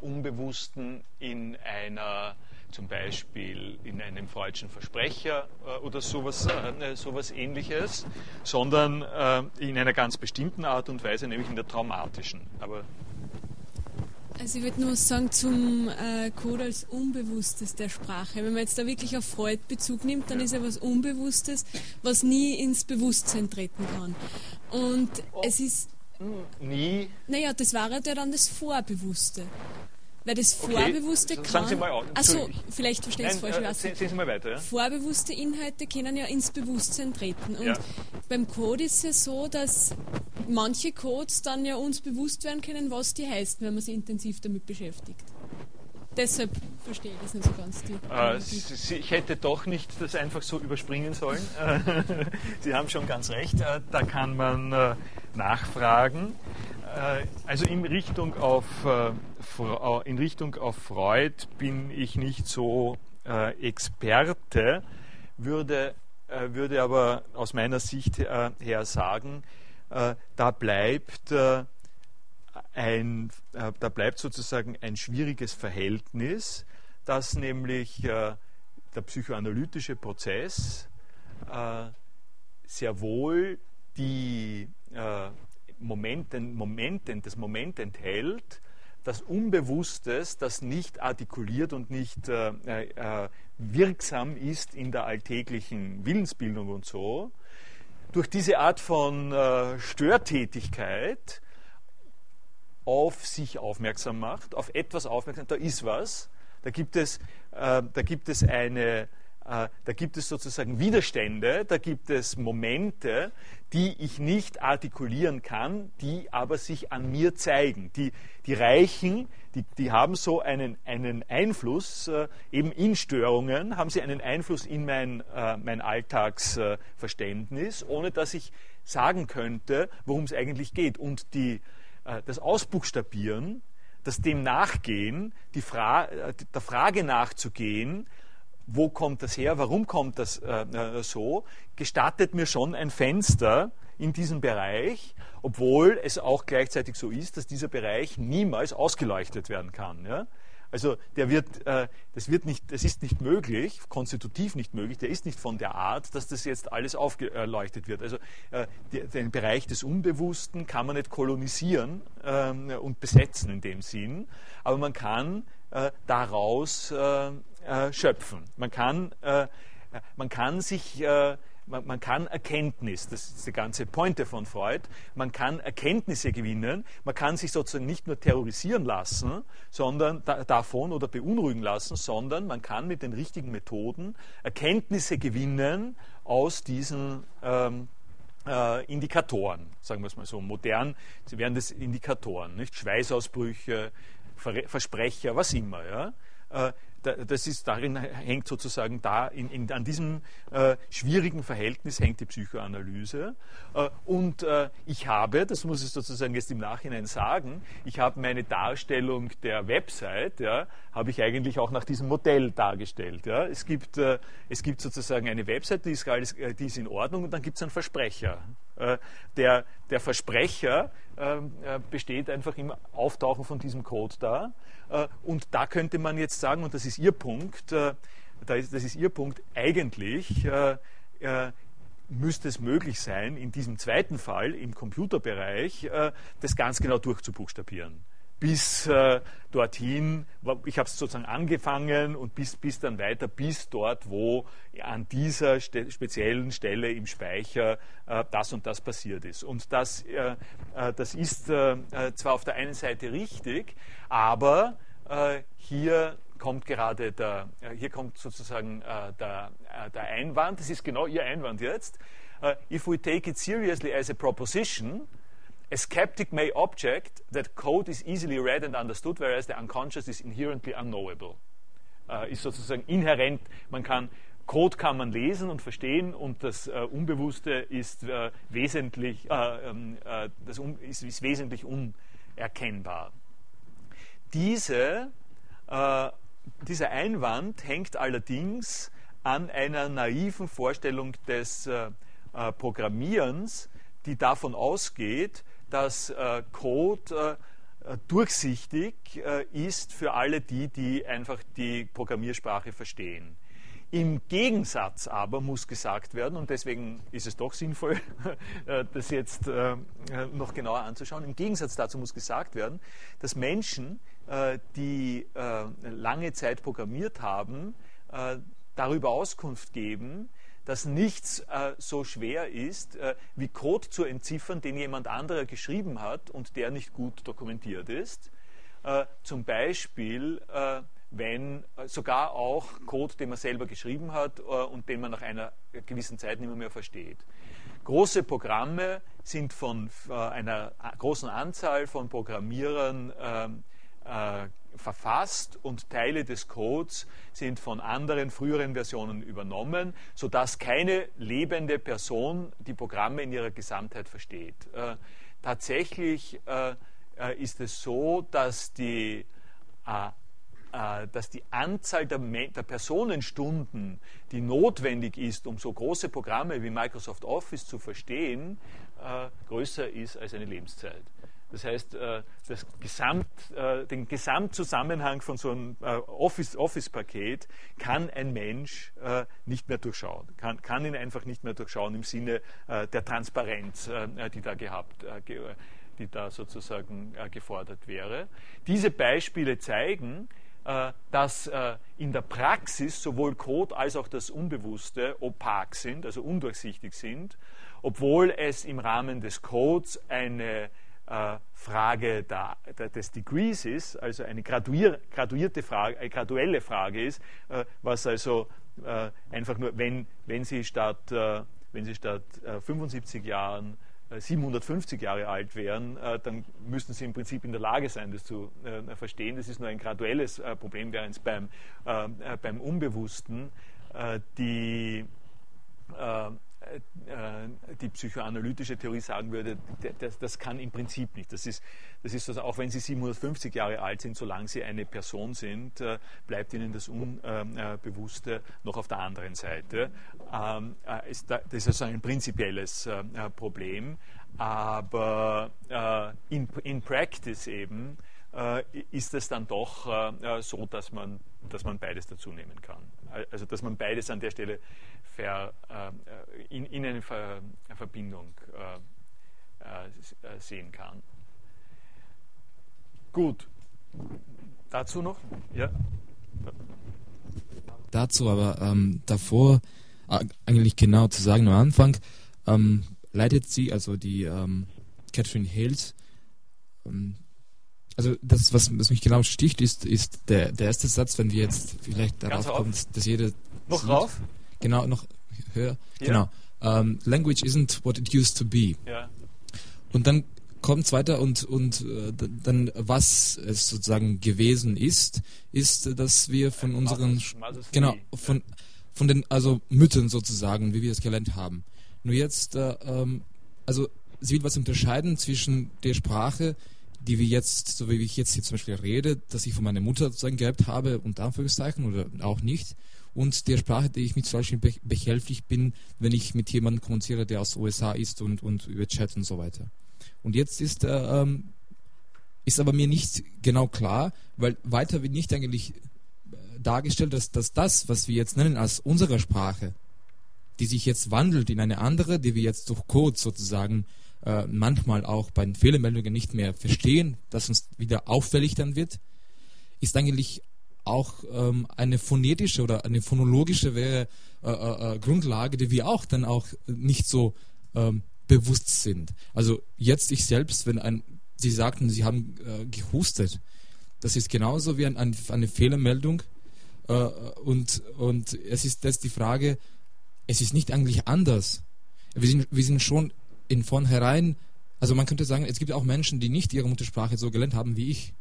Speaker 1: Unbewussten in einer zum Beispiel in einem freudschen Versprecher oder sowas, sowas ähnliches, sondern in einer ganz bestimmten Art und Weise, nämlich in der traumatischen. Aber
Speaker 3: also ich würde nur sagen zum äh, Code als Unbewusstes der Sprache. Wenn man jetzt da wirklich auf Freud Bezug nimmt, dann ist ja was Unbewusstes, was nie ins Bewusstsein treten kann. Und oh. es ist...
Speaker 1: Nie?
Speaker 3: Naja, das war ja dann das Vorbewusste. Weil das Vorbewusste
Speaker 1: okay.
Speaker 3: kann.
Speaker 1: Sagen Sie mal
Speaker 3: Also, vielleicht verstehe ich es falsch.
Speaker 1: Äh, sehen, Sie mal weiter. Ja?
Speaker 3: Vorbewusste Inhalte können ja ins Bewusstsein treten. Und
Speaker 1: ja.
Speaker 3: beim Code ist es ja so, dass manche Codes dann ja uns bewusst werden können, was die heißen, wenn man sich intensiv damit beschäftigt. Deshalb verstehe ich das nicht so ganz. Die,
Speaker 1: äh, ich hätte doch nicht das einfach so überspringen sollen. Sie haben schon ganz recht. Äh, da kann man äh, nachfragen. Äh, also in Richtung auf, äh, in Richtung auf Freud bin ich nicht so äh, Experte, würde, würde aber aus meiner Sicht her sagen, da bleibt ein, da bleibt sozusagen ein schwieriges Verhältnis, dass nämlich der psychoanalytische Prozess sehr wohl die Momenten, Momenten, das Moment enthält, das Unbewusstes, das nicht artikuliert und nicht äh, äh, wirksam ist in der alltäglichen Willensbildung und so, durch diese Art von äh, Störtätigkeit auf sich aufmerksam macht, auf etwas aufmerksam, da ist was, da gibt es, äh, da gibt es eine, da gibt es sozusagen Widerstände, da gibt es Momente, die ich nicht artikulieren kann, die aber sich an mir zeigen. Die, die Reichen, die, die haben so einen, einen Einfluss, äh, eben in Störungen, haben sie einen Einfluss in mein, äh, mein Alltagsverständnis, äh, ohne dass ich sagen könnte, worum es eigentlich geht. Und die, äh, das Ausbuchstabieren, das dem Nachgehen, Fra äh, der Frage nachzugehen, wo kommt das her, warum kommt das äh, äh, so, gestattet mir schon ein Fenster in diesem Bereich, obwohl es auch gleichzeitig so ist, dass dieser Bereich niemals ausgeleuchtet werden kann. Ja? Also der wird, äh, das, wird nicht, das ist nicht möglich, konstitutiv nicht möglich, der ist nicht von der Art, dass das jetzt alles aufgeleuchtet wird. Also äh, die, den Bereich des Unbewussten kann man nicht kolonisieren ähm, und besetzen in dem Sinn, aber man kann äh, daraus schöpfen. Man kann, äh, man kann sich, äh, man, man, kann Erkenntnis, das ist die ganze Pointe von Freud, man kann Erkenntnisse gewinnen, man kann sich sozusagen nicht nur terrorisieren lassen, sondern da, davon oder beunruhigen lassen, sondern man kann mit den richtigen Methoden Erkenntnisse gewinnen aus diesen ähm, äh, Indikatoren, sagen wir es mal so. Modern sie werden das Indikatoren, nicht? Schweißausbrüche, Versprecher, was immer. Ja? Äh, das ist darin hängt sozusagen da in, in, an diesem äh, schwierigen Verhältnis hängt die Psychoanalyse. Äh, und äh, ich habe das muss ich sozusagen jetzt im Nachhinein sagen ich habe meine Darstellung der Website ja habe ich eigentlich auch nach diesem Modell dargestellt ja. Es gibt äh, es gibt sozusagen eine Website die ist äh, die ist in Ordnung und dann gibt es einen Versprecher der, der Versprecher ähm, besteht einfach im Auftauchen von diesem Code da. und da könnte man jetzt sagen, und das ist Ihr Punkt, das ist Ihr Punkt, eigentlich äh, äh, müsste es möglich sein, in diesem zweiten Fall im Computerbereich äh, das ganz genau durchzubuchstabieren bis äh, dorthin, ich habe es sozusagen angefangen und bis, bis dann weiter, bis dort, wo an dieser ste speziellen Stelle im Speicher äh, das und das passiert ist. Und das, äh, äh das ist äh, äh, zwar auf der einen Seite richtig, aber hier kommt gerade der, hier kommt sozusagen der, der Einwand, das ist genau Ihr Einwand jetzt. if we take it seriously as a proposition, A skeptic may object that code is easily read and understood, whereas the unconscious is inherently unknowable. Äh, ist sozusagen inhärent, man kann Code kann man lesen und verstehen und das äh, Unbewusste ist äh, wesentlich, äh, ähm, äh, das un ist, ist, wesentlich unerkennbar. Diese, äh, dieser Einwand hängt allerdings an einer naiven Vorstellung des Programmierens, die davon ausgeht, dass äh, Code äh, durchsichtig äh, ist für alle die, die einfach die Programmiersprache verstehen. Im Gegensatz aber muss gesagt werden, und deswegen ist es doch sinnvoll, das jetzt noch genauer anzuschauen, im Gegensatz dazu muss gesagt werden, dass Menschen, die lange Zeit programmiert haben, darüber Auskunft geben, dass nichts äh, so schwer ist, äh, wie Code zu entziffern, den jemand anderer geschrieben hat und der nicht gut dokumentiert ist. Äh, zum Beispiel, äh, wenn äh, sogar auch Code, den man selber geschrieben hat äh, und den man nach einer gewissen Zeit nicht mehr, versteht. Große Programme sind von einer großen Anzahl von Programmierern ähm, verfasst und Teile des Codes sind von anderen früheren Versionen übernommen, sodass keine lebende Person die Programme in ihrer Gesamtheit versteht. Äh, tatsächlich äh, äh ist es so, dass die, äh, äh dass die Anzahl der, der, Personenstunden, die notwendig ist, um so große Programme wie Microsoft Office zu verstehen, äh, größer ist als eine Lebenszeit. Das heißt, äh, das Gesamt, äh, den Gesamtzusammenhang von so einem äh, Office-Paket kann ein Mensch nicht mehr durchschauen, kann, kann ihn einfach nicht mehr durchschauen im Sinne der Transparenz, die da gehabt, die da sozusagen gefordert wäre. Diese Beispiele zeigen, dass in der Praxis sowohl Code als auch das Unbewusste opak sind, also undurchsichtig sind, obwohl es im Rahmen des Codes eine Frage der, der, des Degrees ist, also eine graduier, graduierte Frage, eine graduelle Frage ist, äh, was also äh, einfach nur, wenn, wenn Sie statt, äh, wenn Sie statt 75 äh, Jahren 750 äh, Jahre alt wären, dann müssten Sie im Prinzip in der Lage sein, das zu verstehen. Das ist nur ein graduelles Problem, während es beim, beim Unbewussten die äh, die psychoanalytische Theorie sagen würde, das, das, kann im Prinzip nicht. Das ist, das ist also, auch wenn Sie 750 Jahre alt sind, solange Sie eine Person sind, äh, bleibt Ihnen das Unbewusste noch auf der anderen Seite. Ähm, äh, das ist also ein prinzipielles Problem, aber in, in Practice eben ist es dann doch so, dass man, dass man beides dazu nehmen kann. Also dass man beides an der Stelle ver, äh, in, in eine ver, Verbindung äh, äh, sehen kann. Gut. Dazu noch? Ja.
Speaker 6: Dazu aber ähm, davor äh, eigentlich genau zu sagen am Anfang, ähm, leitet sie, also die ähm, Catherine Hales, ähm, also das, was, was, mich genau sticht, ist, ist der, der erste Satz, wenn wir jetzt vielleicht darauf kommen, dass jeder.
Speaker 1: Noch sieht, rauf?
Speaker 6: Genau, noch höher. Ja. Genau. Um, ähm, language isn't what it used to be. Ja. Und dann kommt es weiter und, und äh, dann, was es sozusagen gewesen ist, ist, dass wir von Ein unseren, Moses, genau, von, von den, also Mythen sozusagen, wie wir es gelernt haben. Nur jetzt, äh, ähm, also sie will was unterscheiden zwischen der Sprache, die wir jetzt, so wie ich jetzt hier zum Beispiel rede, dass ich von meiner Mutter sozusagen geerbt habe, unter Anführungszeichen, oder auch nicht, und der Sprache, die ich mit zum Beispiel behelflich bin, wenn ich mit jemandem kommuniziere, der aus den USA ist und, und über Chat und so weiter. Und jetzt ist, äh, ähm, ist aber mir nicht genau klar, weil weiter wird nicht eigentlich äh, dargestellt, dass, dass das, was wir jetzt nennen als unsere Sprache, die sich jetzt wandelt in eine andere, die wir jetzt durch Code sozusagen äh, manchmal auch bei den Fehlermeldungen nicht mehr verstehen, dass uns wieder auffällig dann wird, ist eigentlich auch ähm, eine phonetische oder eine phonologische wäre, äh, äh, äh, Grundlage, die wir auch dann auch nicht so ähm, bewusst sind. Also jetzt ich selbst, wenn ein, Sie sagten, Sie haben äh, gehustet, das ist genauso wie ein, ein, eine Fehlermeldung äh, und, und es ist jetzt die Frage, es ist nicht eigentlich anders. Wir sind, wir sind schon in vornherein, also man könnte sagen, es gibt auch Menschen, die nicht ihre Muttersprache so gelernt haben wie ich.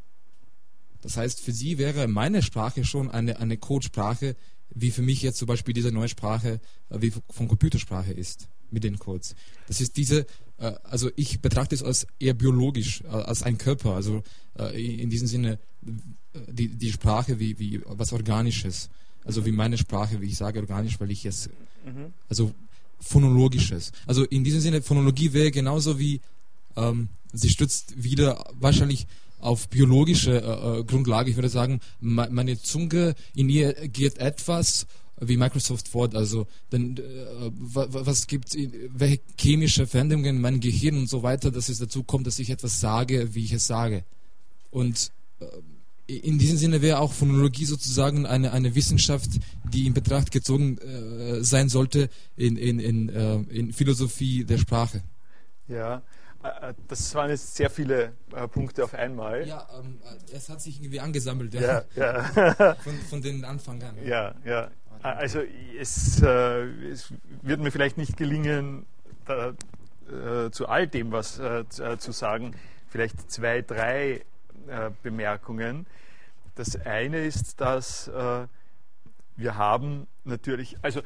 Speaker 6: Das heißt, für sie wäre meine Sprache schon eine, eine Codesprache, wie für mich jetzt zum Beispiel diese neue Sprache, äh, wie von Computersprache ist, mit den Codes. Das ist diese, äh, also ich betrachte es als eher biologisch, äh, als ein Körper, also in diesem Sinne die, die Sprache wie, wie was Organisches. Also wie meine Sprache, wie ich sage organisch, weil ich es, mhm. also phonologisches. Also in diesem Sinne, Phonologie wäre genauso wie, ähm, sie stützt wieder wahrscheinlich auf biologische äh, äh, Grundlage. Ich würde sagen, meine Zunge, in ihr geht etwas wie Microsoft Word, also denn, äh, was gibt welche chemische Veränderungen in meinem Gehirn und so weiter, dass es dazu kommt, dass ich etwas sage, wie ich es sage. Und äh, in diesem Sinne wäre auch Phonologie sozusagen eine, eine Wissenschaft, die in Betracht gezogen äh, sein sollte in, in, in, äh, in Philosophie der Sprache.
Speaker 1: Ja, äh, äh, das waren jetzt sehr viele äh, Punkte auf einmal.
Speaker 6: Ja, ähm, es hat sich irgendwie angesammelt,
Speaker 1: ja. ja, ja.
Speaker 6: von, von den Anfang an.
Speaker 1: Ja, ja. Also es, äh, es wird mir vielleicht nicht gelingen, da, äh, zu all dem was äh, zu sagen. Vielleicht zwei, drei Bemerkungen. Das eine ist, dass wir haben natürlich, also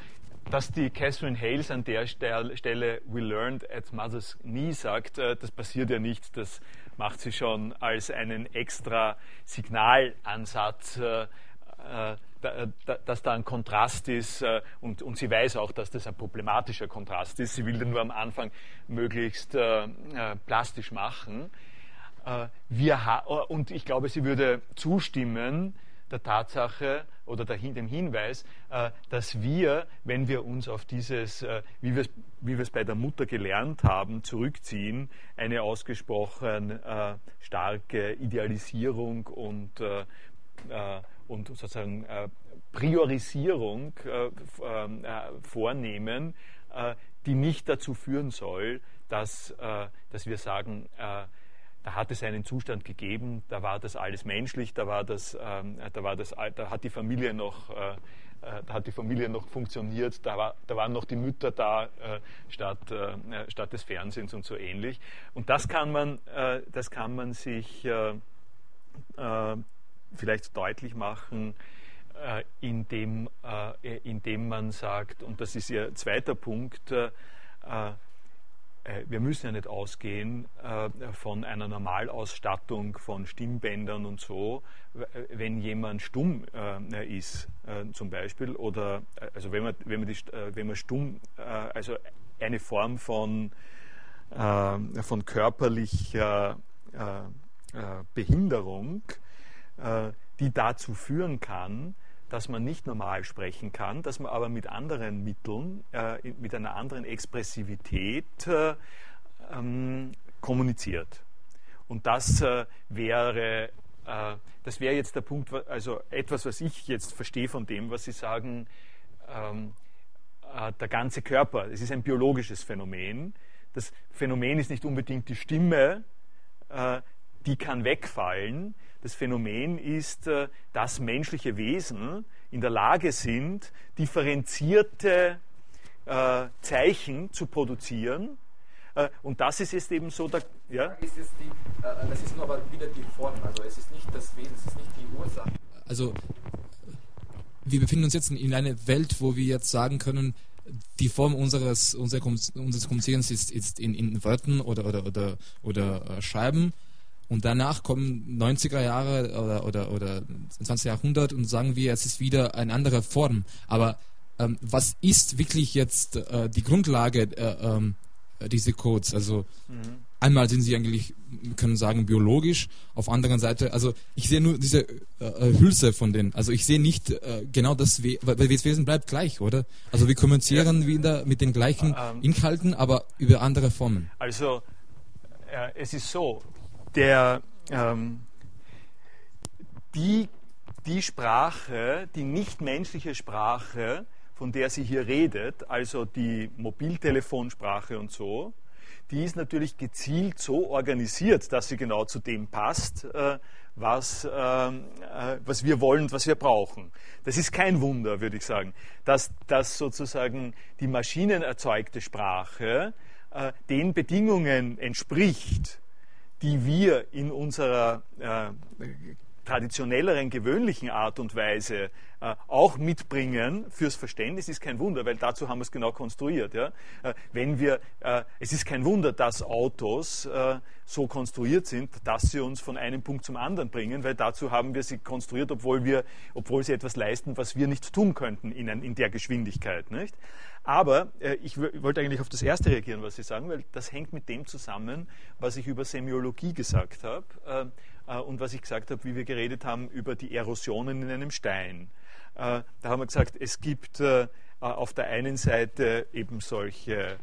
Speaker 1: dass die Catherine Hales an der Stelle We learned at Mother's Knee sagt, äh, das passiert ja nicht, das macht sie schon als einen extra Signalansatz, äh, äh, dass da ein Kontrast ist und, und sie weiß auch, dass das ein problematischer Kontrast ist. Sie will den nur am Anfang möglichst plastisch machen. Wir und ich glaube, sie würde zustimmen, der Tatsache oder dem Hinweis, äh, dass wir, wenn wir uns auf dieses, äh, wie wir es wie wir es bei der Mutter gelernt haben, zurückziehen, eine ausgesprochen äh, starke Idealisierung und, und sozusagen Priorisierung vornehmen, die nicht dazu führen soll, dass, dass wir sagen, da hat es einen Zustand gegeben, da war das alles menschlich, da war das, ähm, da war das, da hat die Familie noch, äh, äh, da hat die Familie noch funktioniert, da, war, da waren noch die Mütter da äh, statt, äh, statt des Fernsehens und so ähnlich. Und das kann man, äh, das kann man sich äh, vielleicht deutlich machen, indem, indem man sagt, und das ist Ihr zweiter Punkt, wir müssen ja nicht ausgehen äh, von einer Normalausstattung von Stimmbändern und so, wenn jemand stumm äh, ist zum Beispiel. Oder also wenn man, wenn man, die, wenn man stumm, also eine Form von, von körperlicher Behinderung, die dazu führen kann, dass man nicht normal sprechen kann, dass man aber mit anderen Mitteln, äh, mit einer anderen Expressivität äh, ähm, kommuniziert. Und das äh, wäre äh, das wäre jetzt der Punkt, also etwas, was ich jetzt verstehe von dem, was Sie sagen, ähm, äh, der ganze Körper. Es ist ein biologisches Phänomen. Das Phänomen ist nicht unbedingt die Stimme, äh, die kann wegfallen. Das Phänomen ist, äh, dass menschliche Wesen in der Lage sind, differenzierte äh, Zeichen zu produzieren. Äh, und das ist jetzt eben so, der,
Speaker 6: ja? Ist die, das ist nur aber wieder die Form, also es ist nicht das Wesen, es ist nicht die Ursache. Also wir befinden uns jetzt in einer Welt, wo wir jetzt sagen können, die Form unseres, unseres Kommunizierens ist, ist in, in Wörtern oder, oder, oder, oder Schreiben und danach kommen 90er Jahre oder, oder, oder 20. Jahrhundert und sagen wir, es ist wieder eine andere Form. Aber ähm, was ist wirklich jetzt äh, die Grundlage äh, äh, dieser Codes? Also, mhm. einmal sind sie eigentlich, wir können sagen, biologisch, auf anderen Seite, also ich sehe nur diese äh, äh Hülse von denen, also ich sehe nicht äh, genau das, We weil das Wesen bleibt gleich, oder? Also wir kommunizieren ja. wieder mit den gleichen ähm, Inhalten, aber über andere Formen.
Speaker 1: Also es ist so, der, ähm, die, die Sprache, die nichtmenschliche Sprache, von der sie hier redet, also die Mobiltelefonsprache und so, die ist natürlich gezielt so organisiert, dass sie genau zu dem passt, äh, was, ähm, äh, was wir wollen und was wir brauchen. Das ist kein Wunder, würde ich sagen, dass, dass sozusagen die maschinenerzeugte Sprache äh, den Bedingungen entspricht, die wir in unserer traditionelleren, gewöhnlichen Art und Weise äh, auch mitbringen fürs Verständnis, ist kein Wunder, weil dazu haben wir es genau konstruiert. Ja? Äh, wenn wir, äh, es ist kein Wunder, dass Autos äh, so konstruiert sind, dass sie uns von einem Punkt zum anderen bringen, weil dazu haben wir sie konstruiert, obwohl, wir, obwohl sie etwas leisten, was wir nicht tun könnten in, in der Geschwindigkeit. Nicht? Aber äh, ich wollte eigentlich auf das erste reagieren, was Sie sagen, weil das hängt mit dem zusammen, was ich über Semiologie gesagt habe äh, und was ich gesagt habe, wie wir geredet haben über die Erosionen in einem Stein. Äh, da haben wir gesagt, es gibt äh, äh, auf der einen Seite eben solche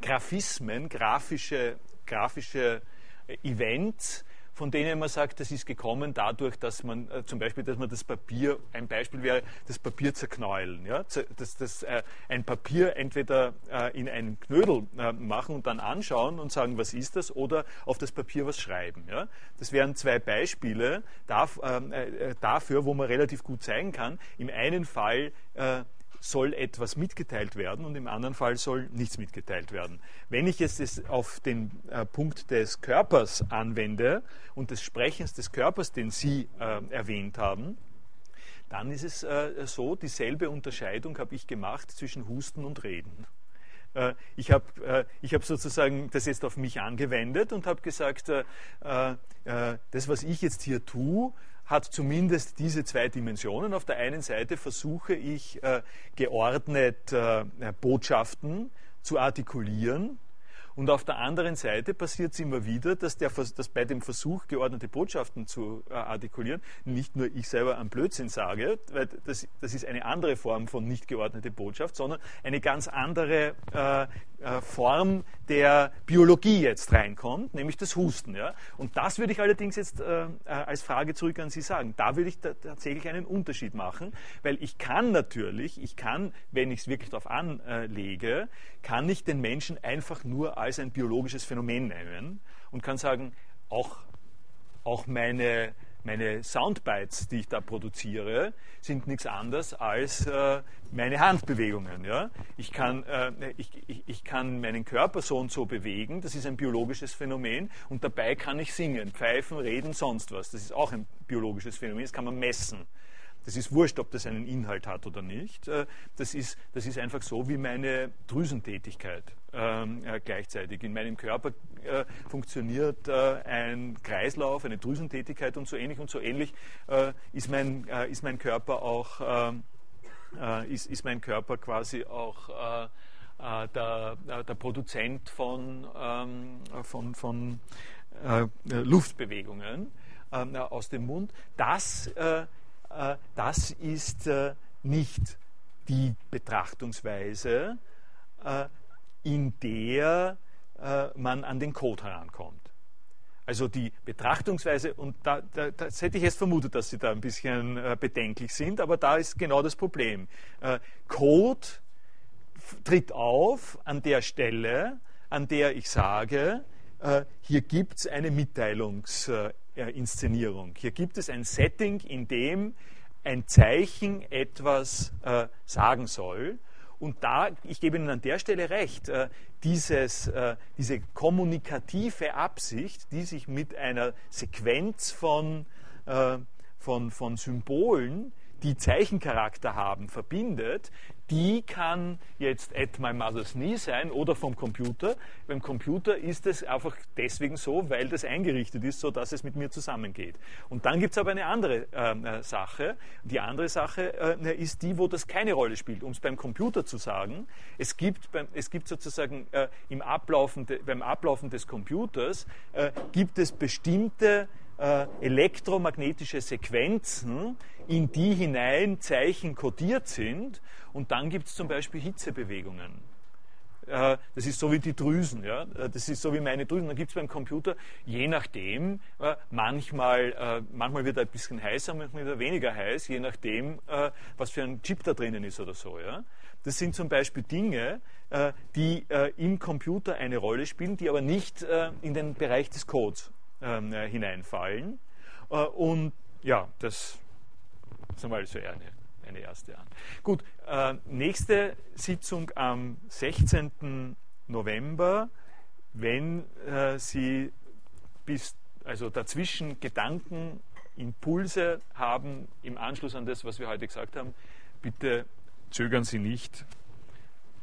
Speaker 1: Graphismen, grafische, grafische Events, von denen man sagt, das ist gekommen dadurch, dass man äh, zum Beispiel, dass man das Papier, ein Beispiel wäre, das Papier zerknäulen. Ja? Dass, dass äh, ein Papier entweder äh, in einen Knödel äh, machen und dann anschauen und sagen, was ist das, oder auf das Papier was schreiben. Ja? Das wären zwei Beispiele ähm, äh, äh, dafür, wo man relativ gut zeigen kann, im einen Fall soll etwas mitgeteilt werden und im anderen Fall soll nichts mitgeteilt werden. Wenn ich es auf den äh, Punkt des Körpers anwende und des Sprechens des Körpers, den Sie äh, erwähnt haben, dann ist es äh, so, dieselbe Unterscheidung habe ich gemacht zwischen Husten und Reden. Äh, ich habe ich hab sozusagen das jetzt auf mich angewendet und habe gesagt, das, was ich jetzt hier tue, hat zumindest diese zwei Dimensionen. Auf der einen Seite versuche ich äh, geordnet äh, Botschaften zu artikulieren und auf der anderen Seite passiert es immer wieder, dass, der, dass bei dem Versuch, geordnete Botschaften zu äh, artikulieren, nicht nur ich selber am Blödsinn sage, weil das, das ist eine andere Form von nicht geordnete Botschaft, sondern eine ganz andere Form der Biologie jetzt reinkommt, nämlich das Husten. Ja? Und das würde ich allerdings jetzt äh, äh als Frage zurück an Sie sagen. Da würde ich tatsächlich einen Unterschied machen, weil ich kann natürlich, ich kann, wenn ich es wirklich darauf anlege, kann ich den Menschen einfach nur als ein biologisches Phänomen nehmen und kann sagen, auch, auch meine meine Soundbites, die ich da produziere, sind nichts anderes als äh, meine Handbewegungen. Ja? Ich, kann, äh, ich, ich, ich, kann meinen Körper so und so bewegen, das ist ein biologisches Phänomen und dabei kann ich singen, pfeifen, reden, sonst was. Das ist auch ein biologisches Phänomen, das kann man messen. Das ist wurscht, ob das einen Inhalt hat oder nicht. Äh, das ist, das ist einfach so wie meine Drüsentätigkeit ähm, äh, gleichzeitig. In meinem Körper äh, funktioniert ein Kreislauf, eine Drüsentätigkeit und so ähnlich und so ähnlich äh, ist, mein, ist mein Körper auch ähm, ist, ist mein Körper quasi auch der, der, Produzent von, ähm, von, von Luftbewegungen aus dem Mund. Das äh, das ist äh, nicht die Betrachtungsweise, äh, in der man an den Code herankommt. Also die Betrachtungsweise, und da, da, das hätte ich jetzt vermutet, dass Sie da ein bisschen bedenklich sind, aber da ist genau das Problem. Code tritt auf an der Stelle, an der ich sage, hier gibt es eine Mitteilungs, äh, Inszenierung. Hier gibt es ein Setting, in dem ein Zeichen etwas äh, sagen soll. Und da, ich gebe Ihnen an der Stelle recht, äh, dieses, äh, diese kommunikative Absicht, die sich mit einer Sequenz von, äh, von, von Symbolen, die Zeichencharakter haben, verbindet, die kann jetzt at my mother's knee sein oder vom Computer. Beim Computer ist es einfach deswegen so, weil das eingerichtet ist, so dass es mit mir zusammengeht. Und dann gibt es aber eine andere ähm, äh, Sache. Die andere Sache äh, ist die, wo das keine Rolle spielt. Um es beim Computer zu sagen, es gibt, beim, es gibt sozusagen äh, im Ablaufen de, beim Ablaufen des Computers äh, gibt es bestimmte äh, elektromagnetische Sequenzen, in die hinein Zeichen kodiert sind. Und dann gibt es zum Beispiel Hitzebewegungen. Äh, das ist so wie die Drüsen, ja? Äh, das ist so wie meine Drüsen. Dann gibt es beim Computer, je nachdem, äh, manchmal, manchmal wird er ein bisschen heißer, manchmal wird er weniger heiß, je nachdem, was für ein Chip da drinnen ist oder so. Ja? Das sind zum Beispiel Dinge, die im Computer eine Rolle spielen, die aber nicht in den Bereich des Codes ähm, äh, hineinfallen. Und ja, das ist einmal so eine, eine erste an. Gut, äh, nächste Sitzung am 16. November, wenn äh, Sie bis also dazwischen Gedanken, Impulse haben im Anschluss an das, was wir heute gesagt haben, bitte zögern Sie nicht,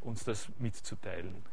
Speaker 1: uns das mitzuteilen.